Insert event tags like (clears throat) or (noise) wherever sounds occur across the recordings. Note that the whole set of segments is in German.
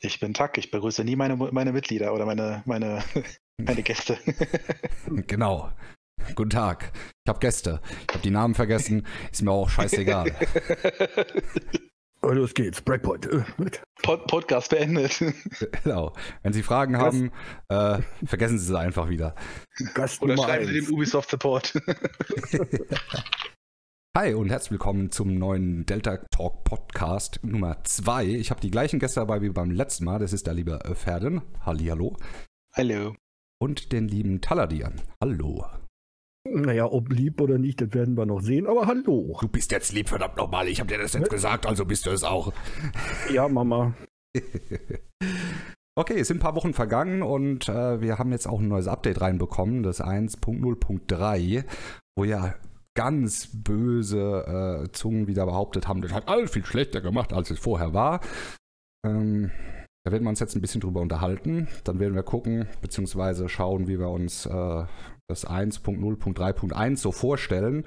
Ich bin Tack, ich begrüße nie meine, meine Mitglieder oder meine, meine, (laughs) meine Gäste. (laughs) genau. Guten Tag. Ich habe Gäste. Ich habe die Namen vergessen. Ist mir auch scheißegal. (laughs) Oh, los geht's. Breakpoint. Äh, Pod Podcast beendet. Genau. Wenn Sie Fragen Gast. haben, äh, vergessen Sie sie einfach wieder. Gast Oder schreiben Sie den Ubisoft Support. Hi und herzlich willkommen zum neuen Delta Talk Podcast Nummer 2. Ich habe die gleichen Gäste dabei wie beim letzten Mal. Das ist der liebe Ferden. Hallihallo. Hallo. Und den lieben Taladir. Hallo. Naja, ob lieb oder nicht, das werden wir noch sehen, aber hallo. Du bist jetzt lieb, verdammt nochmal. Ich habe dir das jetzt gesagt, also bist du es auch. Ja, Mama. (laughs) Okay, es sind ein paar Wochen vergangen und äh, wir haben jetzt auch ein neues Update reinbekommen, das 1.0.3, wo ja ganz böse äh, Zungen wieder behauptet haben, das hat alles viel schlechter gemacht, als es vorher war. Ähm, da werden wir uns jetzt ein bisschen drüber unterhalten. Dann werden wir gucken, beziehungsweise schauen, wie wir uns äh, das 1.0.3.1 so vorstellen.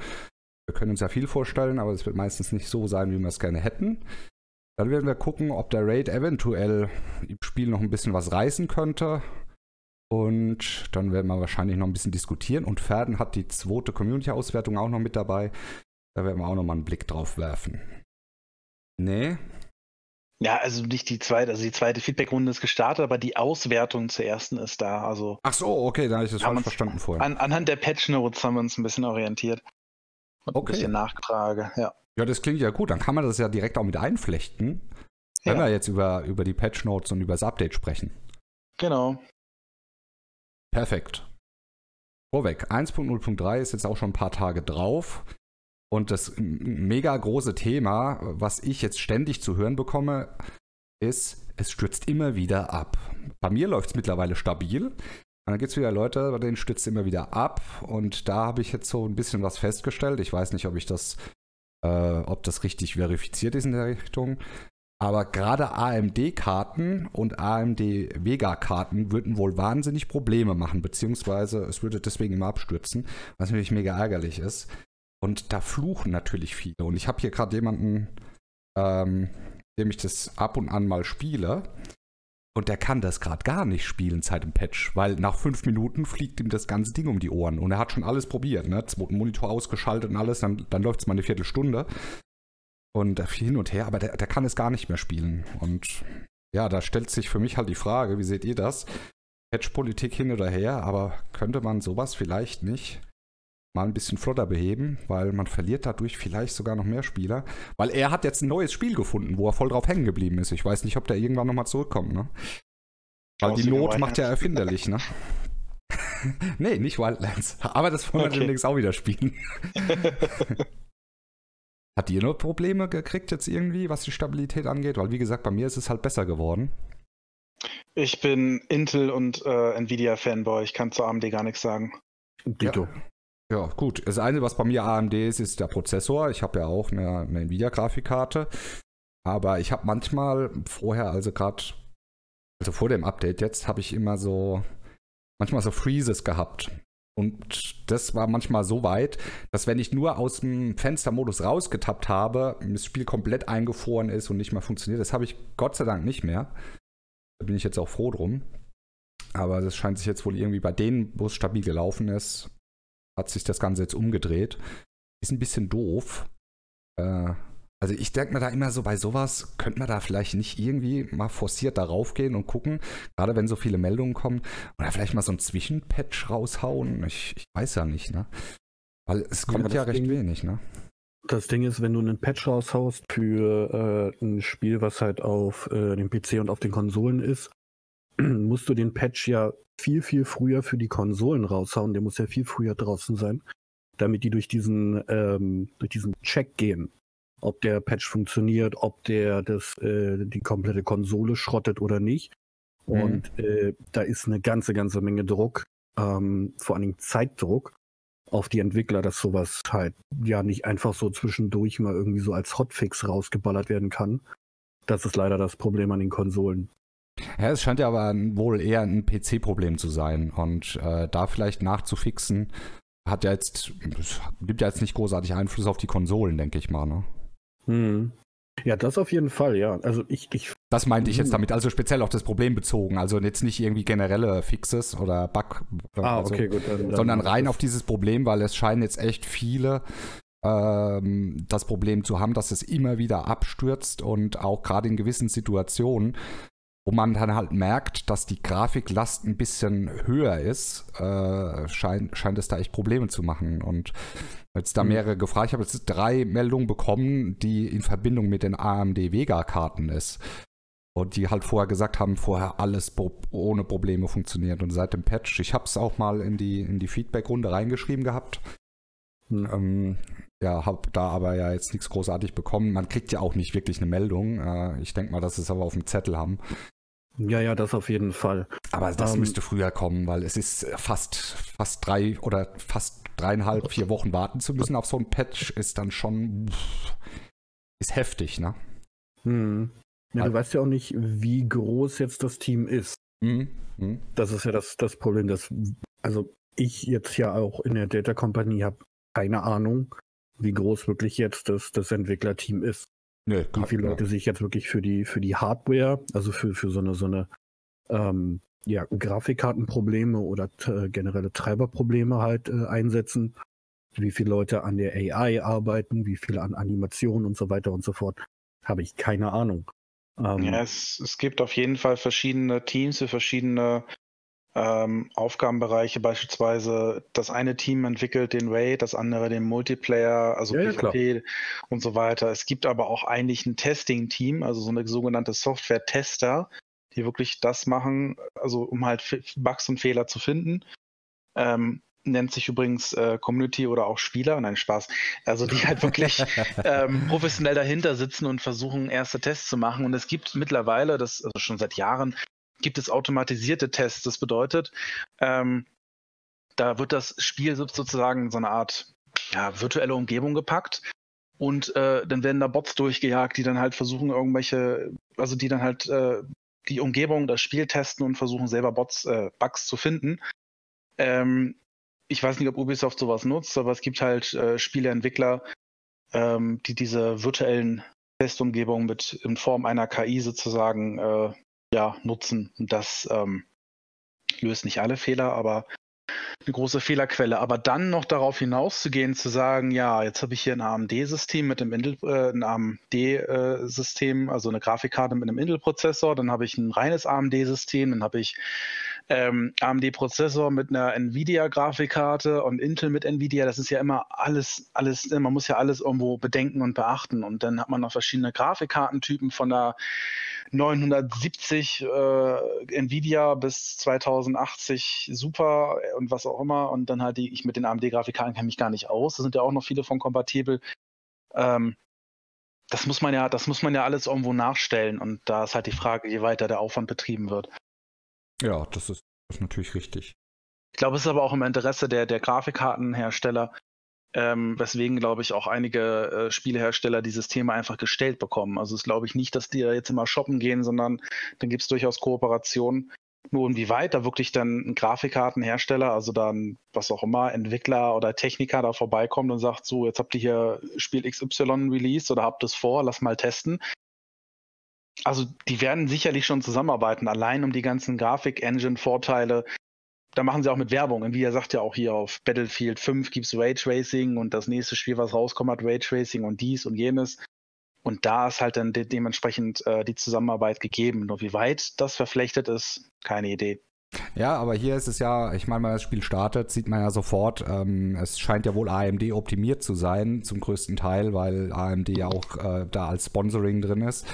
Wir können uns ja viel vorstellen, aber es wird meistens nicht so sein, wie wir es gerne hätten. Dann werden wir gucken, ob der Raid eventuell im Spiel noch ein bisschen was reißen könnte. Und dann werden wir wahrscheinlich noch ein bisschen diskutieren. Und Ferden hat die zweite Community-Auswertung auch noch mit dabei. Da werden wir auch noch mal einen Blick drauf werfen. Nee. Ja, also nicht die zweite, also die zweite Feedback-Runde ist gestartet, aber die Auswertung zur ersten ist da. Also Ach so, okay, da habe ich das falsch verstanden vorher. An, anhand der Patch-Notes haben wir uns ein bisschen orientiert. Und okay. Ein bisschen Nachfrage, ja. Ja, das klingt ja gut. Dann kann man das ja direkt auch mit einflechten, wenn ja. wir jetzt über, über die Patch-Notes und über das Update sprechen. Genau. Perfekt. Vorweg, 1.0.3 ist jetzt auch schon ein paar Tage drauf. Und das mega große Thema, was ich jetzt ständig zu hören bekomme, ist, es stürzt immer wieder ab. Bei mir läuft es mittlerweile stabil. Und dann gibt es wieder Leute, bei denen stürzt es immer wieder ab. Und da habe ich jetzt so ein bisschen was festgestellt. Ich weiß nicht, ob ich das, äh, ob das richtig verifiziert ist in der Richtung. Aber gerade AMD-Karten und AMD-Vega-Karten würden wohl wahnsinnig Probleme machen, beziehungsweise es würde deswegen immer abstürzen, was natürlich mega ärgerlich ist. Und da fluchen natürlich viele. Und ich habe hier gerade jemanden, ähm, dem ich das ab und an mal spiele. Und der kann das gerade gar nicht spielen seit dem Patch, weil nach fünf Minuten fliegt ihm das ganze Ding um die Ohren. Und er hat schon alles probiert, ne? Monitor ausgeschaltet und alles, dann, dann läuft es mal eine Viertelstunde und hin und her, aber der, der kann es gar nicht mehr spielen. Und ja, da stellt sich für mich halt die Frage, wie seht ihr das? Patch-Politik hin oder her, aber könnte man sowas vielleicht nicht mal ein bisschen flotter beheben, weil man verliert dadurch vielleicht sogar noch mehr Spieler. Weil er hat jetzt ein neues Spiel gefunden, wo er voll drauf hängen geblieben ist. Ich weiß nicht, ob der irgendwann nochmal zurückkommt, ne? Weil die Not macht ja erfinderlich, ne? (laughs) nee, nicht Wildlands. Aber das wollen wir okay. demnächst auch wieder spielen. (laughs) Hat ihr noch Probleme gekriegt jetzt irgendwie, was die Stabilität angeht? Weil wie gesagt, bei mir ist es halt besser geworden. Ich bin Intel und äh, Nvidia Fanboy. Ich kann zu AMD gar nichts sagen. Dito. Ja. ja. gut. Das eine, was bei mir AMD ist, ist der Prozessor. Ich habe ja auch eine, eine Nvidia-Grafikkarte. Aber ich habe manchmal vorher, also gerade, also vor dem Update jetzt, habe ich immer so, manchmal so Freezes gehabt. Und das war manchmal so weit, dass wenn ich nur aus dem Fenstermodus rausgetappt habe, das Spiel komplett eingefroren ist und nicht mehr funktioniert. Das habe ich Gott sei Dank nicht mehr. Da bin ich jetzt auch froh drum. Aber das scheint sich jetzt wohl irgendwie bei denen, wo es stabil gelaufen ist, hat sich das Ganze jetzt umgedreht. Ist ein bisschen doof. Äh, also ich denke mir da immer so, bei sowas könnte man da vielleicht nicht irgendwie mal forciert darauf gehen und gucken, gerade wenn so viele Meldungen kommen, oder vielleicht mal so ein Zwischenpatch raushauen. Ich, ich weiß ja nicht, ne? Weil es kommt ja, ja recht Ding, wenig, ne? Das Ding ist, wenn du einen Patch raushaust für äh, ein Spiel, was halt auf äh, dem PC und auf den Konsolen ist, (clears throat) musst du den Patch ja viel, viel früher für die Konsolen raushauen. Der muss ja viel früher draußen sein, damit die durch diesen, ähm, durch diesen Check gehen ob der Patch funktioniert, ob der das, äh, die komplette Konsole schrottet oder nicht. Mhm. Und äh, da ist eine ganze, ganze Menge Druck, ähm, vor allen Dingen Zeitdruck auf die Entwickler, dass sowas halt ja nicht einfach so zwischendurch mal irgendwie so als Hotfix rausgeballert werden kann. Das ist leider das Problem an den Konsolen. Ja, es scheint ja aber wohl eher ein PC-Problem zu sein und äh, da vielleicht nachzufixen, hat ja jetzt, gibt ja jetzt nicht großartig Einfluss auf die Konsolen, denke ich mal, ne? Hm. Ja, das auf jeden Fall, ja. Also ich, ich das meinte ich jetzt Mhm. damit, also speziell auf das Problem bezogen, also jetzt nicht irgendwie generelle Fixes oder Bug, Ah, also, okay, gut. Dann, dann sondern rein auf dieses Problem, weil es scheinen jetzt echt viele ähm, das Problem zu haben, dass es immer wieder abstürzt und auch gerade in gewissen Situationen, wo man dann halt merkt, dass die Grafiklast ein bisschen höher ist, äh, scheint, scheint es da echt Probleme zu machen. Und jetzt da Mhm. mehrere gefragt, ich habe jetzt drei Meldungen bekommen, die in Verbindung mit den AMD Vega-Karten ist. Und die halt vorher gesagt haben, vorher alles ohne Probleme funktioniert. Und seit dem Patch, ich habe es auch mal in die, in die Feedback-Runde reingeschrieben gehabt. Hm. Ähm, ja, habe da aber ja jetzt nichts großartig bekommen. Man kriegt ja auch nicht wirklich eine Meldung. Äh, ich denke mal, dass sie es aber auf dem Zettel haben. Ja, ja, das auf jeden Fall. Aber das Ähm, müsste früher kommen, weil es ist fast, fast drei oder fast dreieinhalb, vier Wochen warten zu müssen auf so ein Patch, ist dann schon ist heftig, ne? Hm. Ja, du weißt ja auch nicht, wie groß jetzt das Team ist. Mhm. Mhm. Das ist ja das, das Problem, dass, also ich jetzt ja auch in der Data Company habe keine Ahnung, wie groß wirklich jetzt das, das Entwicklerteam ist. Nö, Wie viele. Leute sich jetzt wirklich für die, für die Hardware, also für, für so eine, so eine ähm, ja, Grafikkartenprobleme oder äh, generelle Treiberprobleme halt äh, einsetzen. Wie viele Leute an der AI arbeiten, wie viele an Animationen und so weiter und so fort. Habe ich keine Ahnung. Ähm, Ja, es, es gibt auf jeden Fall verschiedene Teams für verschiedene ähm, Aufgabenbereiche. Beispielsweise das eine Team entwickelt den Raid, das andere den Multiplayer, also Ja, ja, PvP und so weiter. Es gibt aber auch eigentlich ein Testing-Team, also so eine sogenannte Software-Tester, die wirklich das machen, also um halt Bugs und Fehler zu finden. Ähm, nennt sich übrigens äh, Community oder auch Spieler, nein, Spaß. Also die halt wirklich (laughs) ähm, professionell dahinter sitzen und versuchen, erste Tests zu machen. Und es gibt mittlerweile, das also schon seit Jahren, gibt es automatisierte Tests. Das bedeutet, ähm, da wird das Spiel so- sozusagen in so eine Art ja, virtuelle Umgebung gepackt. Und äh, dann werden da Bots durchgejagt, die dann halt versuchen, irgendwelche, also die dann halt äh, die Umgebung, das Spiel testen und versuchen selber Bots, äh, Bugs zu finden. Ähm, ich weiß nicht, ob Ubisoft sowas nutzt, aber es gibt halt äh, Spieleentwickler, ähm, die diese virtuellen Testumgebungen mit in Form einer KI sozusagen äh, ja, nutzen. Das ähm, löst nicht alle Fehler, aber eine große Fehlerquelle. Aber dann noch darauf hinauszugehen, zu sagen, ja, jetzt habe ich hier ein AMD-System mit dem Intel, äh, ein AMD-System, also eine Grafikkarte mit einem Intel-Prozessor, dann habe ich ein reines AMD-System, dann habe ich ähm, AMD-Prozessor mit einer Nvidia-Grafikkarte und Intel mit Nvidia. Das ist ja immer alles, alles, man muss ja alles irgendwo bedenken und beachten. Und dann hat man noch verschiedene Grafikkartentypen von der 970 äh, Nvidia bis 2080 Super und was auch immer. Und dann halt die, ich mit den AMD-Grafikkarten kenne mich gar nicht aus. Da sind ja auch noch viele von kompatibel. Ähm, das muss man ja, das muss man ja alles irgendwo nachstellen. Und da ist halt die Frage, je weiter der Aufwand betrieben wird. Ja, das ist, das ist natürlich richtig. Ich glaube, es ist aber auch im Interesse der, der Grafikkartenhersteller, ähm, weswegen, glaube ich, auch einige äh, Spielehersteller dieses Thema einfach gestellt bekommen. Also es glaube ich nicht, dass die da jetzt immer shoppen gehen, sondern dann gibt es durchaus Kooperationen. Nur inwieweit da wirklich dann ein Grafikkartenhersteller, also dann was auch immer, Entwickler oder Techniker da vorbeikommt und sagt, so, jetzt habt ihr hier Spiel XY released oder habt es vor, lass mal testen. Also die werden sicherlich schon zusammenarbeiten, allein um die ganzen Grafik-Engine-Vorteile da machen sie auch mit Werbung. Nvidia sagt ja auch hier auf Battlefield 5 gibt es Raytracing und das nächste Spiel, was rauskommt, hat Raytracing und dies und jenes. Und da ist halt dann de dementsprechend äh, die Zusammenarbeit gegeben. Nur wie weit das verflechtet ist, keine Idee. Ja, aber hier ist es ja, ich meine, wenn das Spiel startet, sieht man ja sofort, ähm, es scheint ja wohl AMD optimiert zu sein, zum größten Teil, weil AMD ja auch äh, da als Sponsoring drin ist.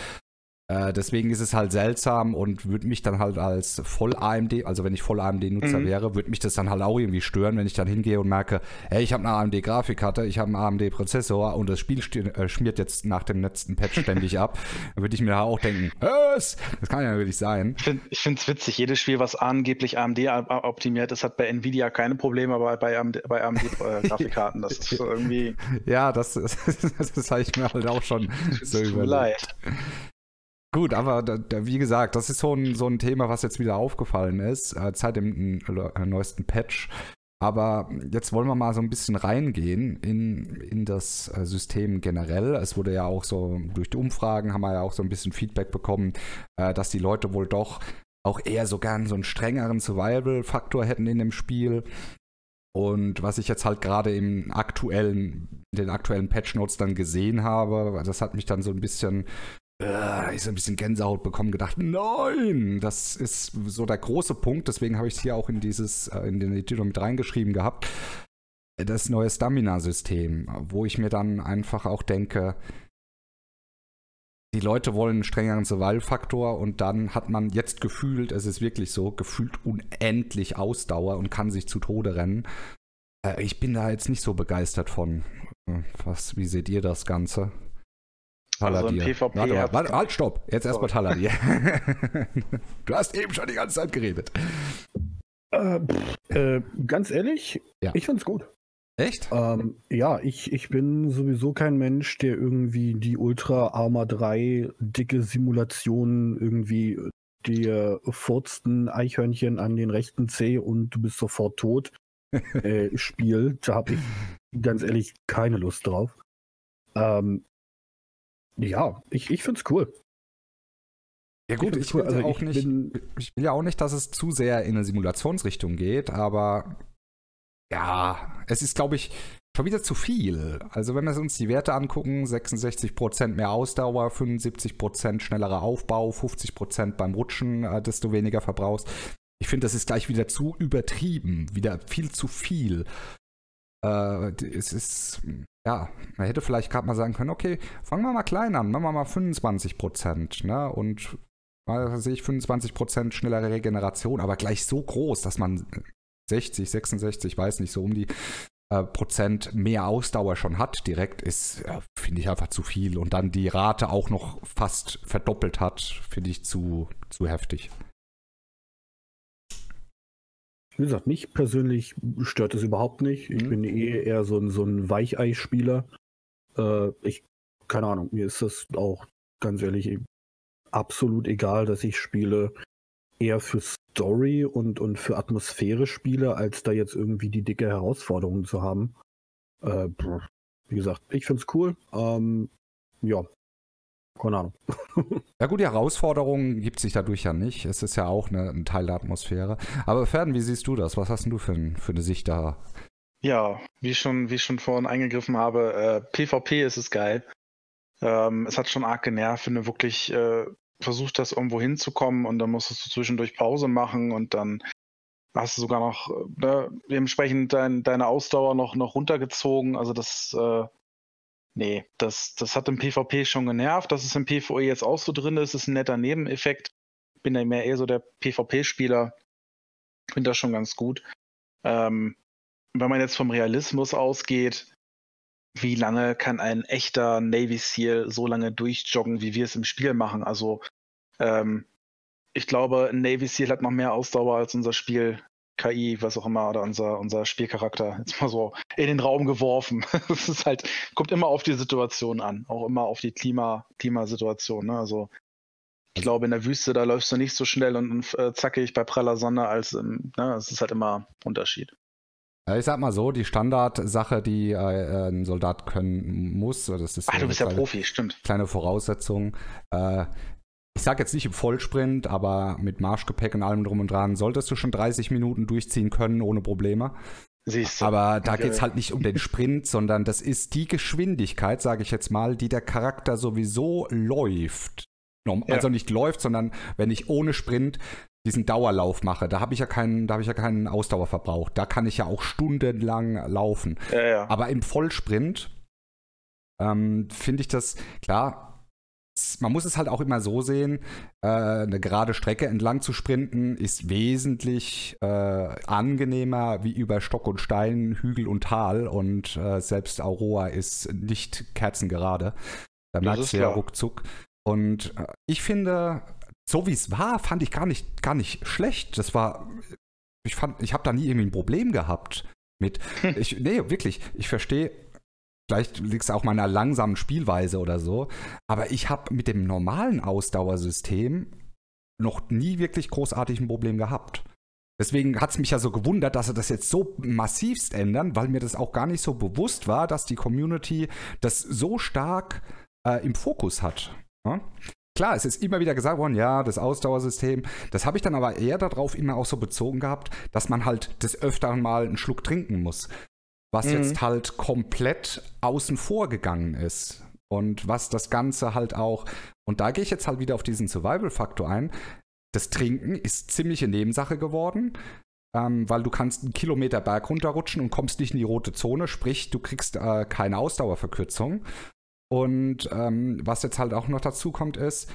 Äh, deswegen ist es halt seltsam und würde mich dann halt als Voll-AMD, also wenn ich Voll-AMD-Nutzer Mhm. wäre, würde mich das dann halt auch irgendwie stören, wenn ich dann hingehe und merke, hey, ich habe eine AMD-Grafikkarte, ich habe einen AMD-Prozessor und das Spiel äh, schmiert jetzt nach dem letzten Patch ständig ab. (laughs) Dann würde ich mir auch denken, was? Das kann ja wirklich sein. Ich finde es witzig, jedes Spiel, was angeblich AMD optimiert ist, hat bei Nvidia keine Probleme, aber bei AMD, bei AMD äh, (laughs) Grafikkarten, das ist so irgendwie, Ja, das, (laughs) das habe ich mir halt auch schon so tut mir überlegt. leid. Gut, aber da, da, wie gesagt, das ist so ein, so ein Thema, was jetzt wieder aufgefallen ist, äh, seit dem äh, neuesten Patch. Aber jetzt wollen wir mal so ein bisschen reingehen in, in das äh, System generell. Es wurde ja auch so, durch die Umfragen haben wir ja auch so ein bisschen Feedback bekommen, äh, dass die Leute wohl doch auch eher so gern so einen strengeren Survival-Faktor hätten in dem Spiel. Und was ich jetzt halt gerade im aktuellen, den aktuellen Patch Notes dann gesehen habe, das hat mich dann so ein bisschen äh, ich so ein bisschen Gänsehaut bekommen, gedacht, nein, das ist so der große Punkt, deswegen habe ich es hier auch in dieses, äh, in den Titel mit reingeschrieben gehabt, das neue Stamina-System, wo ich mir dann einfach auch denke, die Leute wollen einen strengeren Survival-Faktor und dann hat man jetzt gefühlt, es ist wirklich so, gefühlt unendlich Ausdauer und kann sich zu Tode rennen. Äh, ich bin da jetzt nicht so begeistert von. Was, wie seht ihr das Ganze? Also ein PvP warte, warte, warte, halt, stopp. Jetzt erstmal Taladir. (laughs) du hast eben schon die ganze Zeit geredet. Äh, äh, ganz ehrlich, ja. ich find's gut. Echt? Ähm, ja, ich, ich bin sowieso kein Mensch, der irgendwie die Ultra Arma 3 dicke Simulation irgendwie dir furzten Eichhörnchen an den rechten Zeh und du bist sofort tot (laughs) äh, spielt. Da habe ich ganz ehrlich keine Lust drauf. Ähm, ja, ich, ich finde es cool. Ja gut, ich, ich, cool. also auch ich, nicht, bin, ich will ja auch nicht, dass es zu sehr in eine Simulationsrichtung geht, aber ja, es ist, glaube ich, schon wieder zu viel. Also wenn wir uns die Werte angucken, 66% mehr Ausdauer, 75% schneller Aufbau, 50% beim Rutschen, äh, desto weniger verbrauchst. Ich finde, das ist gleich wieder zu übertrieben, wieder viel zu viel. Äh, es ist, ja, man hätte vielleicht gerade mal sagen können, okay, fangen wir mal klein an, machen wir mal 25 Prozent, ne? Und mal sehe ich 25 Prozent schnellere Regeneration, aber gleich so groß, dass man 60, 66, weiß nicht, so um die äh, Prozent mehr Ausdauer schon hat direkt, ist, äh, finde ich einfach zu viel. Und dann die Rate auch noch fast verdoppelt hat, finde ich zu, zu heftig. Wie gesagt, mich persönlich stört es überhaupt nicht. Ich mhm. bin eh eher so ein, so ein Weichei-Spieler. Äh, ich, keine Ahnung, mir ist das auch ganz ehrlich absolut egal, dass ich spiele eher für Story und, und für Atmosphäre spiele, als da jetzt irgendwie die dicke Herausforderung zu haben. Äh, wie gesagt, ich finde es cool. Ähm, ja, keine Ahnung. (laughs) ja gut, die Herausforderung gibt sich dadurch ja nicht. Es ist ja auch eine, ein Teil der Atmosphäre. Aber Ferden, wie siehst du das? Was hast du für, für eine Sicht da? Ja, wie schon, wie ich schon vorhin eingegriffen habe, äh, PvP ist es geil. Ähm, es hat schon arg genervt, wenn du wirklich äh, versucht hast, irgendwo hinzukommen und dann musstest du zwischendurch Pause machen und dann hast du sogar noch äh, ne, dementsprechend dein, deine Ausdauer noch, noch runtergezogen. Also das äh, Nee, das, das hat im PvP schon genervt. Dass es im PvE jetzt auch so drin ist, ist ein netter Nebeneffekt. Bin da mehr eher so der PvP-Spieler. Finde das schon ganz gut. Ähm, wenn man jetzt vom Realismus ausgeht, wie lange kann ein echter Navy SEAL so lange durchjoggen, wie wir es im Spiel machen? Also, ähm, ich glaube, ein Navy SEAL hat noch mehr Ausdauer als unser Spiel KI, was auch immer, oder unser, unser Spielcharakter jetzt mal so in den Raum geworfen. (laughs) Es ist halt, kommt immer auf die Situation an, auch immer auf die Klima, Klimasituation. Ne? Also ich glaube, in der Wüste, da läufst du nicht so schnell und, und äh, zackig bei praller Sonne als im, ne? es ist halt immer Unterschied. Ich sag mal so, die Standardsache, die äh, ein Soldat können muss, das ist Ach, du bist ja Profi, stimmt. Kleine Voraussetzung. Äh, ich sage jetzt nicht im Vollsprint, aber mit Marschgepäck und allem drum und dran, solltest du schon 30 Minuten durchziehen können ohne Probleme. Siehst du. Aber da geht es halt nicht um den Sprint, (laughs) sondern das ist die Geschwindigkeit, sage ich jetzt mal, die der Charakter sowieso läuft. Also ja. nicht läuft, sondern wenn ich ohne Sprint diesen Dauerlauf mache, da habe ich ja keinen, da habe ich ja keinen Ausdauerverbrauch. Da kann ich ja auch stundenlang laufen. Ja, ja. Aber im Vollsprint ähm, finde ich das, klar, man muss es halt auch immer so sehen, äh, eine gerade Strecke entlang zu sprinten ist wesentlich äh, angenehmer wie über Stock und Stein, Hügel und Tal und äh, selbst Aurora ist nicht kerzengerade. Da merkst du ja ruckzuck. Und äh, ich finde, so wie es war, fand ich gar nicht, gar nicht schlecht. Das war, ich fand, ich habe da nie irgendwie ein Problem gehabt mit. (laughs) Ich, nee, wirklich, ich verstehe Vielleicht liegt es auch meiner langsamen Spielweise oder so. Aber ich habe mit dem normalen Ausdauersystem noch nie wirklich großartig ein Problem gehabt. Deswegen hat es mich ja so gewundert, dass sie das jetzt so massivst ändern, weil mir das auch gar nicht so bewusst war, dass die Community das so stark äh, im Fokus hat. Ja? Klar, es ist immer wieder gesagt worden, ja, das Ausdauersystem. Das habe ich dann aber eher darauf immer auch so bezogen gehabt, dass man halt des Öfteren mal einen Schluck trinken muss. Was mhm. jetzt halt komplett außen vor gegangen ist. Und was das Ganze halt auch, und da gehe ich jetzt halt wieder auf diesen Survival-Faktor ein. Das Trinken ist ziemliche Nebensache geworden, ähm, weil du kannst einen Kilometer Berg runterrutschen und kommst nicht in die rote Zone, sprich, du kriegst äh, keine Ausdauerverkürzung. Und ähm, was jetzt halt auch noch dazu kommt, ist,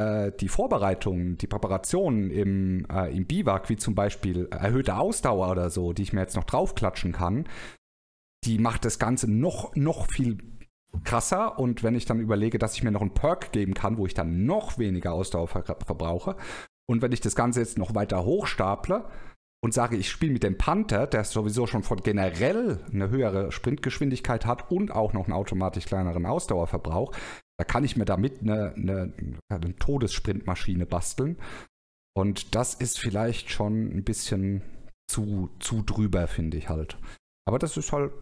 die Vorbereitungen, die Präparationen im, äh, im Biwak, wie zum Beispiel erhöhte Ausdauer oder so, die ich mir jetzt noch draufklatschen kann, die macht das Ganze noch, noch viel krasser. Und wenn ich dann überlege, dass ich mir noch einen Perk geben kann, wo ich dann noch weniger Ausdauer ver verbrauche, und wenn ich das Ganze jetzt noch weiter hochstaple, und sage, ich spiele mit dem Panther, der sowieso schon von generell eine höhere Sprintgeschwindigkeit hat und auch noch einen automatisch kleineren Ausdauerverbrauch, da kann ich mir damit eine, eine, eine Todessprintmaschine basteln. Und das ist vielleicht schon ein bisschen zu, zu drüber, finde ich halt. Aber das ist halt,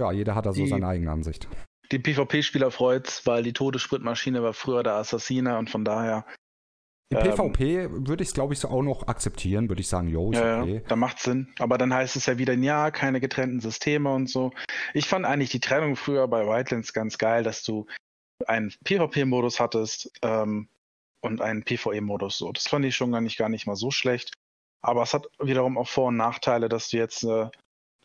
ja, jeder hat da so die, seine eigene Ansicht. Die PvP-Spieler freut's, weil die Todessprintmaschine war früher der Assassiner und von daher im ähm, PvP würde ich es, glaube ich, so auch noch akzeptieren, würde ich sagen, jo, ist ja, okay. Da macht Sinn. Aber dann heißt es ja wieder, ja, keine getrennten Systeme und so. Ich fand eigentlich die Trennung früher bei Wildlands ganz geil, dass du einen PvP-Modus hattest ähm, und einen PvE-Modus. So, das fand ich schon gar nicht, gar nicht mal so schlecht. Aber es hat wiederum auch Vor- und Nachteile, dass du jetzt äh,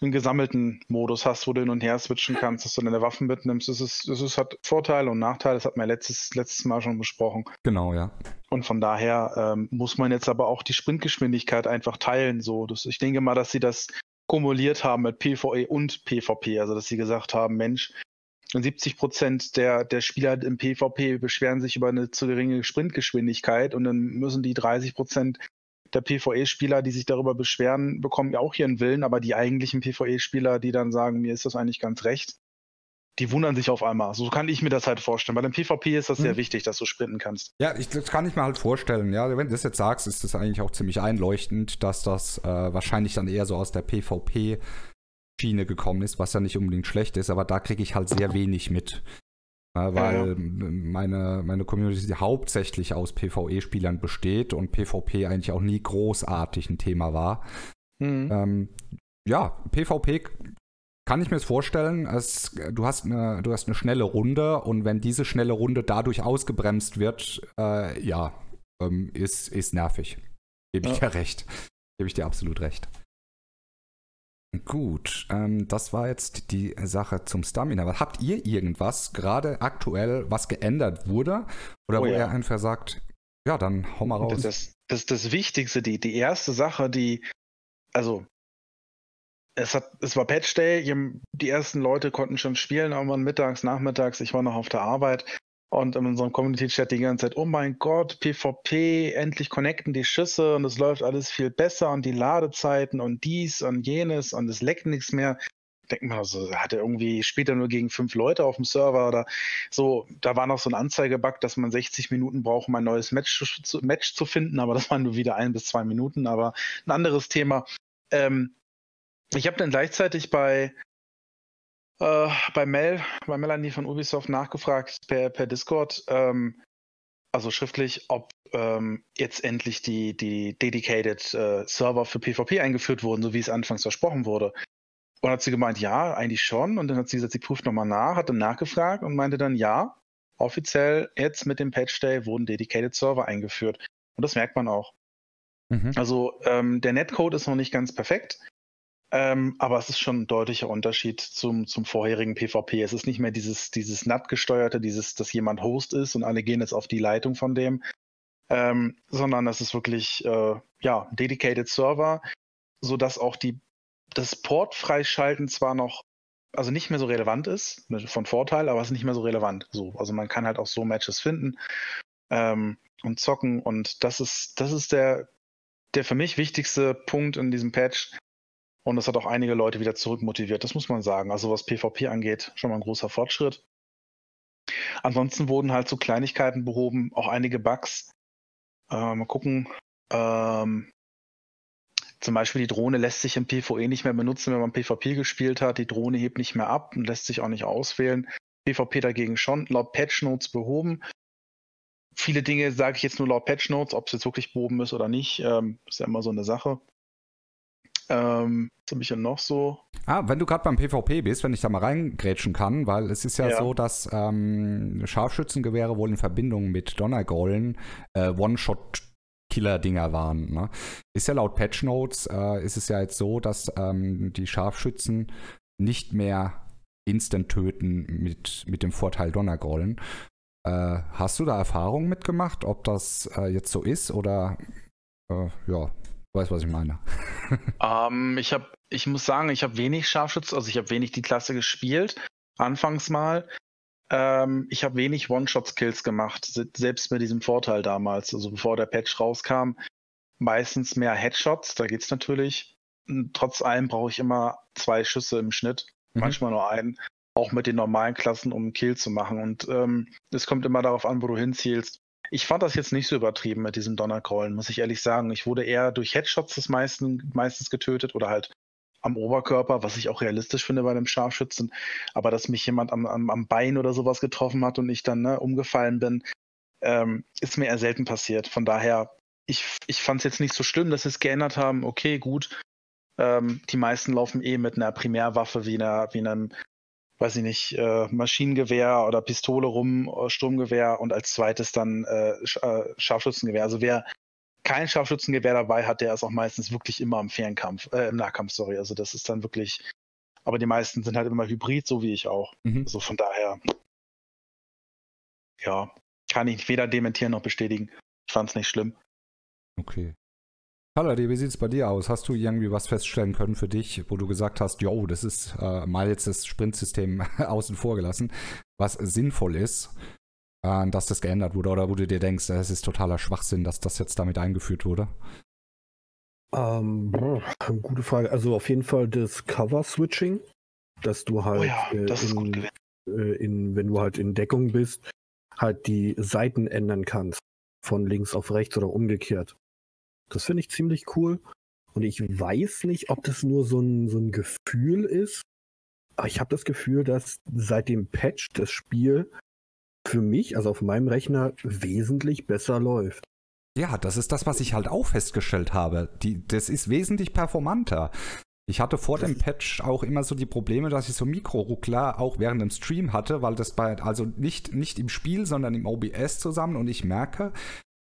einen gesammelten Modus hast, wo du hin und her switchen kannst, dass du deine Waffen mitnimmst. Das, ist, das ist, hat Vorteile und Nachteile, das hat man letztes, letztes Mal schon besprochen. Genau, ja. Und von daher ähm, muss man jetzt aber auch die Sprintgeschwindigkeit einfach teilen. So. Das, ich denke mal, dass sie das kumuliert haben mit PvE und PvP. Also dass sie gesagt haben, Mensch, 70 Prozent der, der Spieler im PvP beschweren sich über eine zu geringe Sprintgeschwindigkeit und dann müssen die 30 Prozent der PvE-Spieler, die sich darüber beschweren, bekommen ja auch ihren Willen, aber die eigentlichen PvE-Spieler, die dann sagen, mir ist das eigentlich ganz recht, die wundern sich auf einmal. So kann ich mir das halt vorstellen. Bei dem PvP ist das hm. sehr wichtig, dass du sprinten kannst. Ja, ich, das kann ich mir halt vorstellen. Ja, wenn du das jetzt sagst, ist das eigentlich auch ziemlich einleuchtend, dass das äh, wahrscheinlich dann eher so aus der PvP Schiene gekommen ist, was ja nicht unbedingt schlecht ist, aber da kriege ich halt sehr wenig mit. Ja, weil ja, ja. Meine, meine Community hauptsächlich aus PvE-Spielern besteht und PvP eigentlich auch nie großartig ein Thema war. Mhm. Ähm, ja, PvP kann ich mir das vorstellen. Es, du, hast eine, du hast eine schnelle Runde und wenn diese schnelle Runde dadurch ausgebremst wird, äh, ja, ähm, ist, ist nervig. Gebe ich dir recht. Gebe ich dir absolut recht. Gut, ähm, das war jetzt die Sache zum Stamina. Aber habt ihr irgendwas gerade aktuell, was geändert wurde? Oder oh, wo ja. ihr einfach sagt, ja, dann hau mal raus. Das, das, das, Wichtigste, die, die erste Sache, die, also es, hat, es war Patch Day, die ersten Leute konnten schon spielen, irgendwann mittags, nachmittags, ich war noch auf der Arbeit und in unserem Community-Chat die ganze Zeit, oh mein Gott, PvP, endlich connecten die Schüsse und es läuft alles viel besser und die Ladezeiten und dies und jenes und es leckt nichts mehr. Denkt man so, hat er irgendwie später nur gegen fünf Leute auf dem Server oder so. Da war noch so ein Anzeigebug, dass man 60 Minuten braucht, um ein neues Match zu, Match zu finden, aber das waren nur wieder ein bis zwei Minuten, aber ein anderes Thema. Ähm, ich habe dann gleichzeitig bei äh, bei Mel, bei Melanie von Ubisoft nachgefragt per, per Discord, ähm, also schriftlich, ob ähm, jetzt endlich die, die Dedicated äh, Server für PvP eingeführt wurden, so wie es anfangs versprochen wurde. Und hat sie gemeint, ja, eigentlich schon. Und dann hat sie gesagt, sie prüft nochmal nach, hat dann nachgefragt und meinte dann, ja, offiziell jetzt mit dem Patch Day wurden Dedicated Server eingeführt. Und das merkt man auch. Mhm. Also ähm, der Netcode ist noch nicht ganz perfekt. Ähm, aber es ist schon ein deutlicher Unterschied zum, zum vorherigen PvP. Es ist nicht mehr dieses, dieses NAT-gesteuerte, dieses, dass jemand Host ist und alle gehen jetzt auf die Leitung von dem, ähm, sondern es ist wirklich, äh, ja, dedicated Server, sodass auch die, das Port freischalten zwar noch, also nicht mehr so relevant ist, ne, von Vorteil, aber es ist nicht mehr so relevant. So, also man kann halt auch so Matches finden ähm, und zocken und das ist, das ist der, der für mich wichtigste Punkt in diesem Patch, und das hat auch einige Leute wieder zurückmotiviert, das muss man sagen. Also was PvP angeht, schon mal ein großer Fortschritt. Ansonsten wurden halt so Kleinigkeiten behoben, auch einige Bugs. Äh, mal gucken. Ähm, zum Beispiel die Drohne lässt sich im PvE nicht mehr benutzen, wenn man PvP gespielt hat. Die Drohne hebt nicht mehr ab und lässt sich auch nicht auswählen. PvP dagegen schon, laut Patch Notes behoben. Viele Dinge sage ich jetzt nur laut Patch Notes, ob es jetzt wirklich behoben ist oder nicht, ähm, ist ja immer so eine Sache. Ähm, was habe ich denn noch so? Ah, wenn du gerade beim PvP bist, wenn ich da mal reingrätschen kann, weil es ist ja, Ja. so, dass ähm, Scharfschützengewehre wohl in Verbindung mit Donnergollen äh, One-Shot-Killer-Dinger waren. Ne? Ist ja laut Patch Notes, äh, ist es ja jetzt so, dass ähm, die Scharfschützen nicht mehr instant töten mit, mit dem Vorteil Donnergollen. Äh, hast du da Erfahrungen mitgemacht, ob das äh, jetzt so ist oder äh, ja, du weißt, was ich meine. (laughs) Ähm, ich habe, ich muss sagen, ich habe wenig Scharfschütze, also ich habe wenig die Klasse gespielt, anfangs mal. Ähm, ich habe wenig One-Shot-Skills gemacht, se- selbst mit diesem Vorteil damals, also bevor der Patch rauskam. Meistens mehr Headshots, da geht's natürlich. Trotz allem brauche ich immer zwei Schüsse im Schnitt, Mhm. manchmal nur einen, auch mit den normalen Klassen, um einen Kill zu machen. Und ähm, es kommt immer darauf an, wo du hinzielst. Ich fand das jetzt nicht so übertrieben mit diesem Donnercrawlen, muss ich ehrlich sagen. Ich wurde eher durch Headshots das meisten, meistens getötet oder halt am Oberkörper, was ich auch realistisch finde bei einem Scharfschützen. Aber dass mich jemand am, am, am Bein oder sowas getroffen hat und ich dann ne, umgefallen bin, ähm, ist mir eher selten passiert. Von daher, ich, ich fand es jetzt nicht so schlimm, dass sie es geändert haben. Okay, gut. Ähm, die meisten laufen eh mit einer Primärwaffe wie, einer, wie einem, weiß ich nicht, äh, Maschinengewehr oder Pistole rum, äh, Sturmgewehr und als zweites dann äh, Sch äh, Scharfschützengewehr. Also wer kein Scharfschützengewehr dabei hat, der ist auch meistens wirklich immer im Fernkampf, äh, im Nahkampf, sorry. Also das ist dann wirklich, aber die meisten sind halt immer Hybrid, so wie ich auch. Mhm. Also von daher, ja, kann ich weder dementieren noch bestätigen. Ich fand es nicht schlimm. Okay. Haladi, wie sieht es bei dir aus? Hast du irgendwie was feststellen können für dich, wo du gesagt hast, jo, das ist äh, mal jetzt das Sprintsystem (laughs) außen vor gelassen, was sinnvoll ist, äh, dass das geändert wurde oder wo du dir denkst, das ist totaler Schwachsinn, dass das jetzt damit eingeführt wurde? Ähm, gute Frage. Also auf jeden Fall das Cover-Switching, dass du halt oh ja, äh, das in, äh, in, wenn du halt in Deckung bist, halt die Seiten ändern kannst. Von links auf rechts oder umgekehrt. Das finde ich ziemlich cool. Und ich weiß nicht, ob das nur so ein, so ein Gefühl ist. Aber ich habe das Gefühl, dass seit dem Patch das Spiel für mich, also auf meinem Rechner, wesentlich besser läuft. Ja, das ist das, was ich halt auch festgestellt habe. Die, das ist wesentlich performanter. Ich hatte vor dem Patch auch immer so die Probleme, dass ich so Mikroruckler auch während dem Stream hatte, weil das bei, also nicht, nicht im Spiel, sondern im OBS zusammen und ich merke,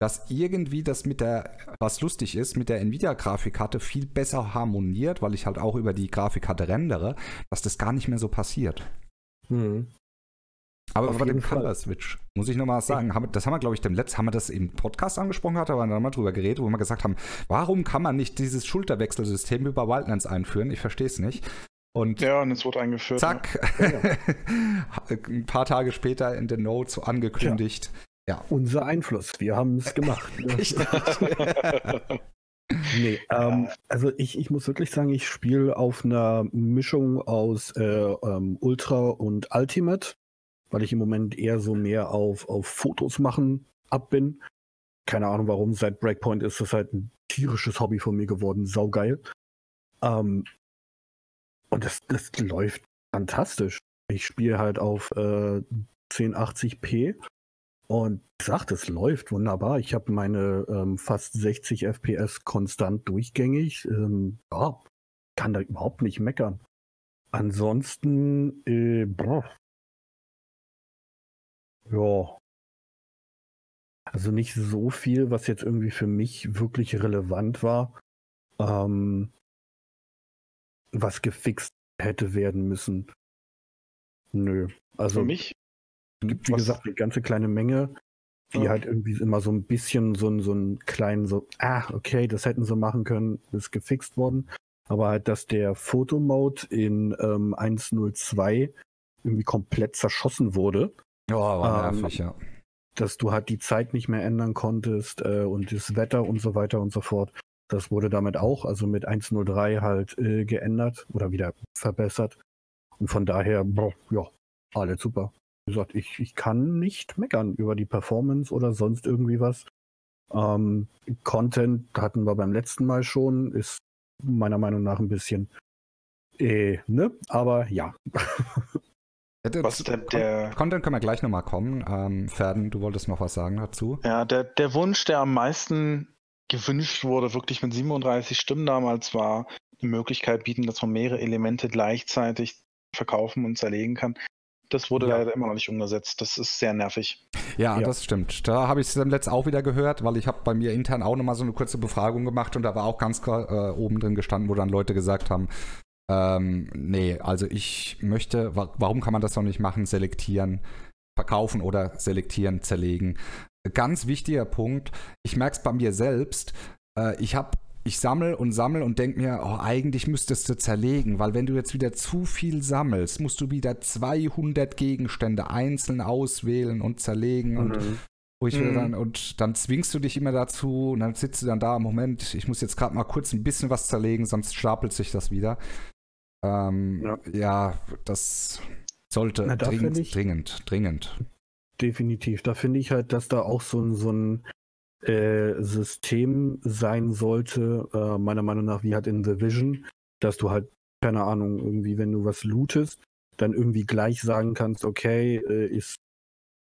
dass irgendwie das mit der, was lustig ist, mit der Nvidia-Grafikkarte viel besser harmoniert, weil ich halt auch über die Grafikkarte rendere, dass das gar nicht mehr so passiert. Mhm. Aber Auf bei dem jeden Fall. Color Switch, muss ich nochmal sagen, haben, das haben wir, glaube ich, dem letzten, haben wir das im Podcast angesprochen gehabt, aber dann mal drüber geredet, wo wir gesagt haben, warum kann man nicht dieses Schulterwechselsystem über Wildlands einführen? Ich verstehe es nicht. Und Ja, und es wurde eingeführt. ne? zack, (laughs) ein paar Tage später in den Notes angekündigt. Unser Einfluss, wir haben es gemacht. ne? (laughs) (laughs) Nee, ähm, also ich, ich muss wirklich sagen, ich spiele auf einer Mischung aus äh, ähm, Ultra und Ultimate, weil ich im Moment eher so mehr auf, auf Fotos machen ab bin. Keine Ahnung warum, seit Breakpoint ist das halt ein tierisches Hobby von mir geworden, saugeil. Ähm, und das, das läuft fantastisch. Ich spiele halt auf äh, 1080p und ich sag, das läuft wunderbar. Ich habe meine ähm, fast 60 FPS konstant durchgängig. Ähm, ja, kann da überhaupt nicht meckern. Ansonsten, äh, boah. ja. Also nicht so viel, was jetzt irgendwie für mich wirklich relevant war, ähm, was gefixt hätte werden müssen. Nö. Also Für mich? Es gibt, wie gesagt, eine ganze kleine Menge, die Ja. halt irgendwie immer so ein bisschen so, einen- so einen kleinen, so, ah, okay, das hätten sie machen können, ist gefixt worden. Aber halt, dass der Fotomode in ähm, 1.02 irgendwie komplett zerschossen wurde, Ja, war Ähm, nervig, ja. dass du halt die Zeit nicht mehr ändern konntest äh, und das Wetter und so weiter und so fort. Das wurde damit auch, also mit 1.03 halt äh, geändert oder wieder verbessert. Und von daher, boah, ja, alles super. Wie gesagt, ich, ich kann nicht meckern über die Performance oder sonst irgendwie was. Ähm, Content hatten wir beim letzten Mal schon, ist meiner Meinung nach ein bisschen. Äh, ne? Aber ja. (laughs) was der, der Content können wir gleich nochmal kommen. Ähm, Ferden, du wolltest noch was sagen dazu? Ja, der, der Wunsch, der am meisten gewünscht wurde, wirklich mit 37 Stimmen damals, war die Möglichkeit bieten, dass man mehrere Elemente gleichzeitig verkaufen und zerlegen kann. Das wurde ja. leider immer noch nicht umgesetzt. Das ist sehr nervig. Ja, ja. das stimmt. Da habe ich es dann letzt auch wieder gehört, weil ich habe bei mir intern auch nochmal so eine kurze Befragung gemacht und da war auch ganz klar äh, oben drin gestanden, wo dann Leute gesagt haben, ähm, nee, also ich möchte, wa warum kann man das noch nicht machen? Selektieren, verkaufen oder selektieren, zerlegen. Ganz wichtiger Punkt, ich merke es bei mir selbst, äh, ich habe ich sammle und sammle und denke mir, oh, eigentlich müsstest du zerlegen, weil wenn du jetzt wieder zu viel sammelst, musst du wieder 200 Gegenstände einzeln auswählen und zerlegen mhm. und ich mhm. dann, und dann zwingst du dich immer dazu und dann sitzt du dann da, Moment, ich muss jetzt gerade mal kurz ein bisschen was zerlegen, sonst stapelt sich das wieder. Ähm, ja. ja. das sollte Na, dringend, ich, dringend, dringend. Definitiv. Da finde ich halt, dass da auch so ein, so ein äh, System sein sollte, äh, meiner Meinung nach, wie halt in The Vision, dass du halt, keine Ahnung, irgendwie, wenn du was lootest, dann irgendwie gleich sagen kannst, okay, äh, ist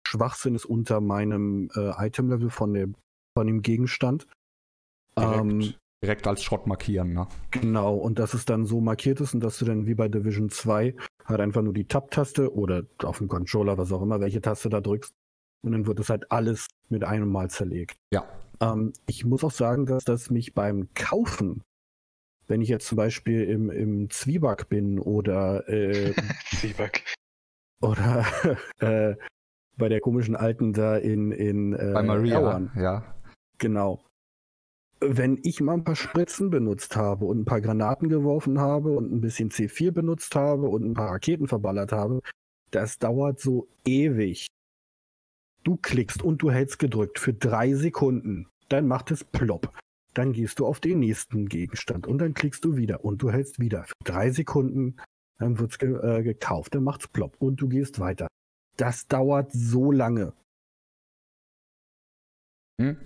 Schwachsinn ist unter meinem äh, Item-Level von, dem, von dem Gegenstand. Direkt, ähm, direkt als Schrott markieren, ne? Genau, und dass es dann so markiert ist und dass du dann wie bei Division 2 halt einfach nur die Tab-Taste oder auf dem Controller, was auch immer, welche Taste da drückst, und dann wird es halt alles mit einem Mal zerlegt. Ja. Ähm, ich muss auch sagen, dass das mich beim Kaufen, wenn ich jetzt zum Beispiel im, im Zwieback bin oder äh, (laughs) Zwieback. Oder (laughs) äh, bei der komischen Alten da in, in äh, bei Maria, Erwan. ja. Genau. Wenn ich mal ein paar Spritzen benutzt habe und ein paar Granaten geworfen habe und ein bisschen C4 benutzt habe und ein paar Raketen verballert habe, das dauert so ewig. Du klickst und du hältst gedrückt für drei Sekunden. Dann macht es plopp. Dann gehst du auf den nächsten Gegenstand und dann klickst du wieder und du hältst wieder für drei Sekunden. Dann wird es ge äh, gekauft, dann macht es plopp und du gehst weiter. Das dauert so lange. Hm?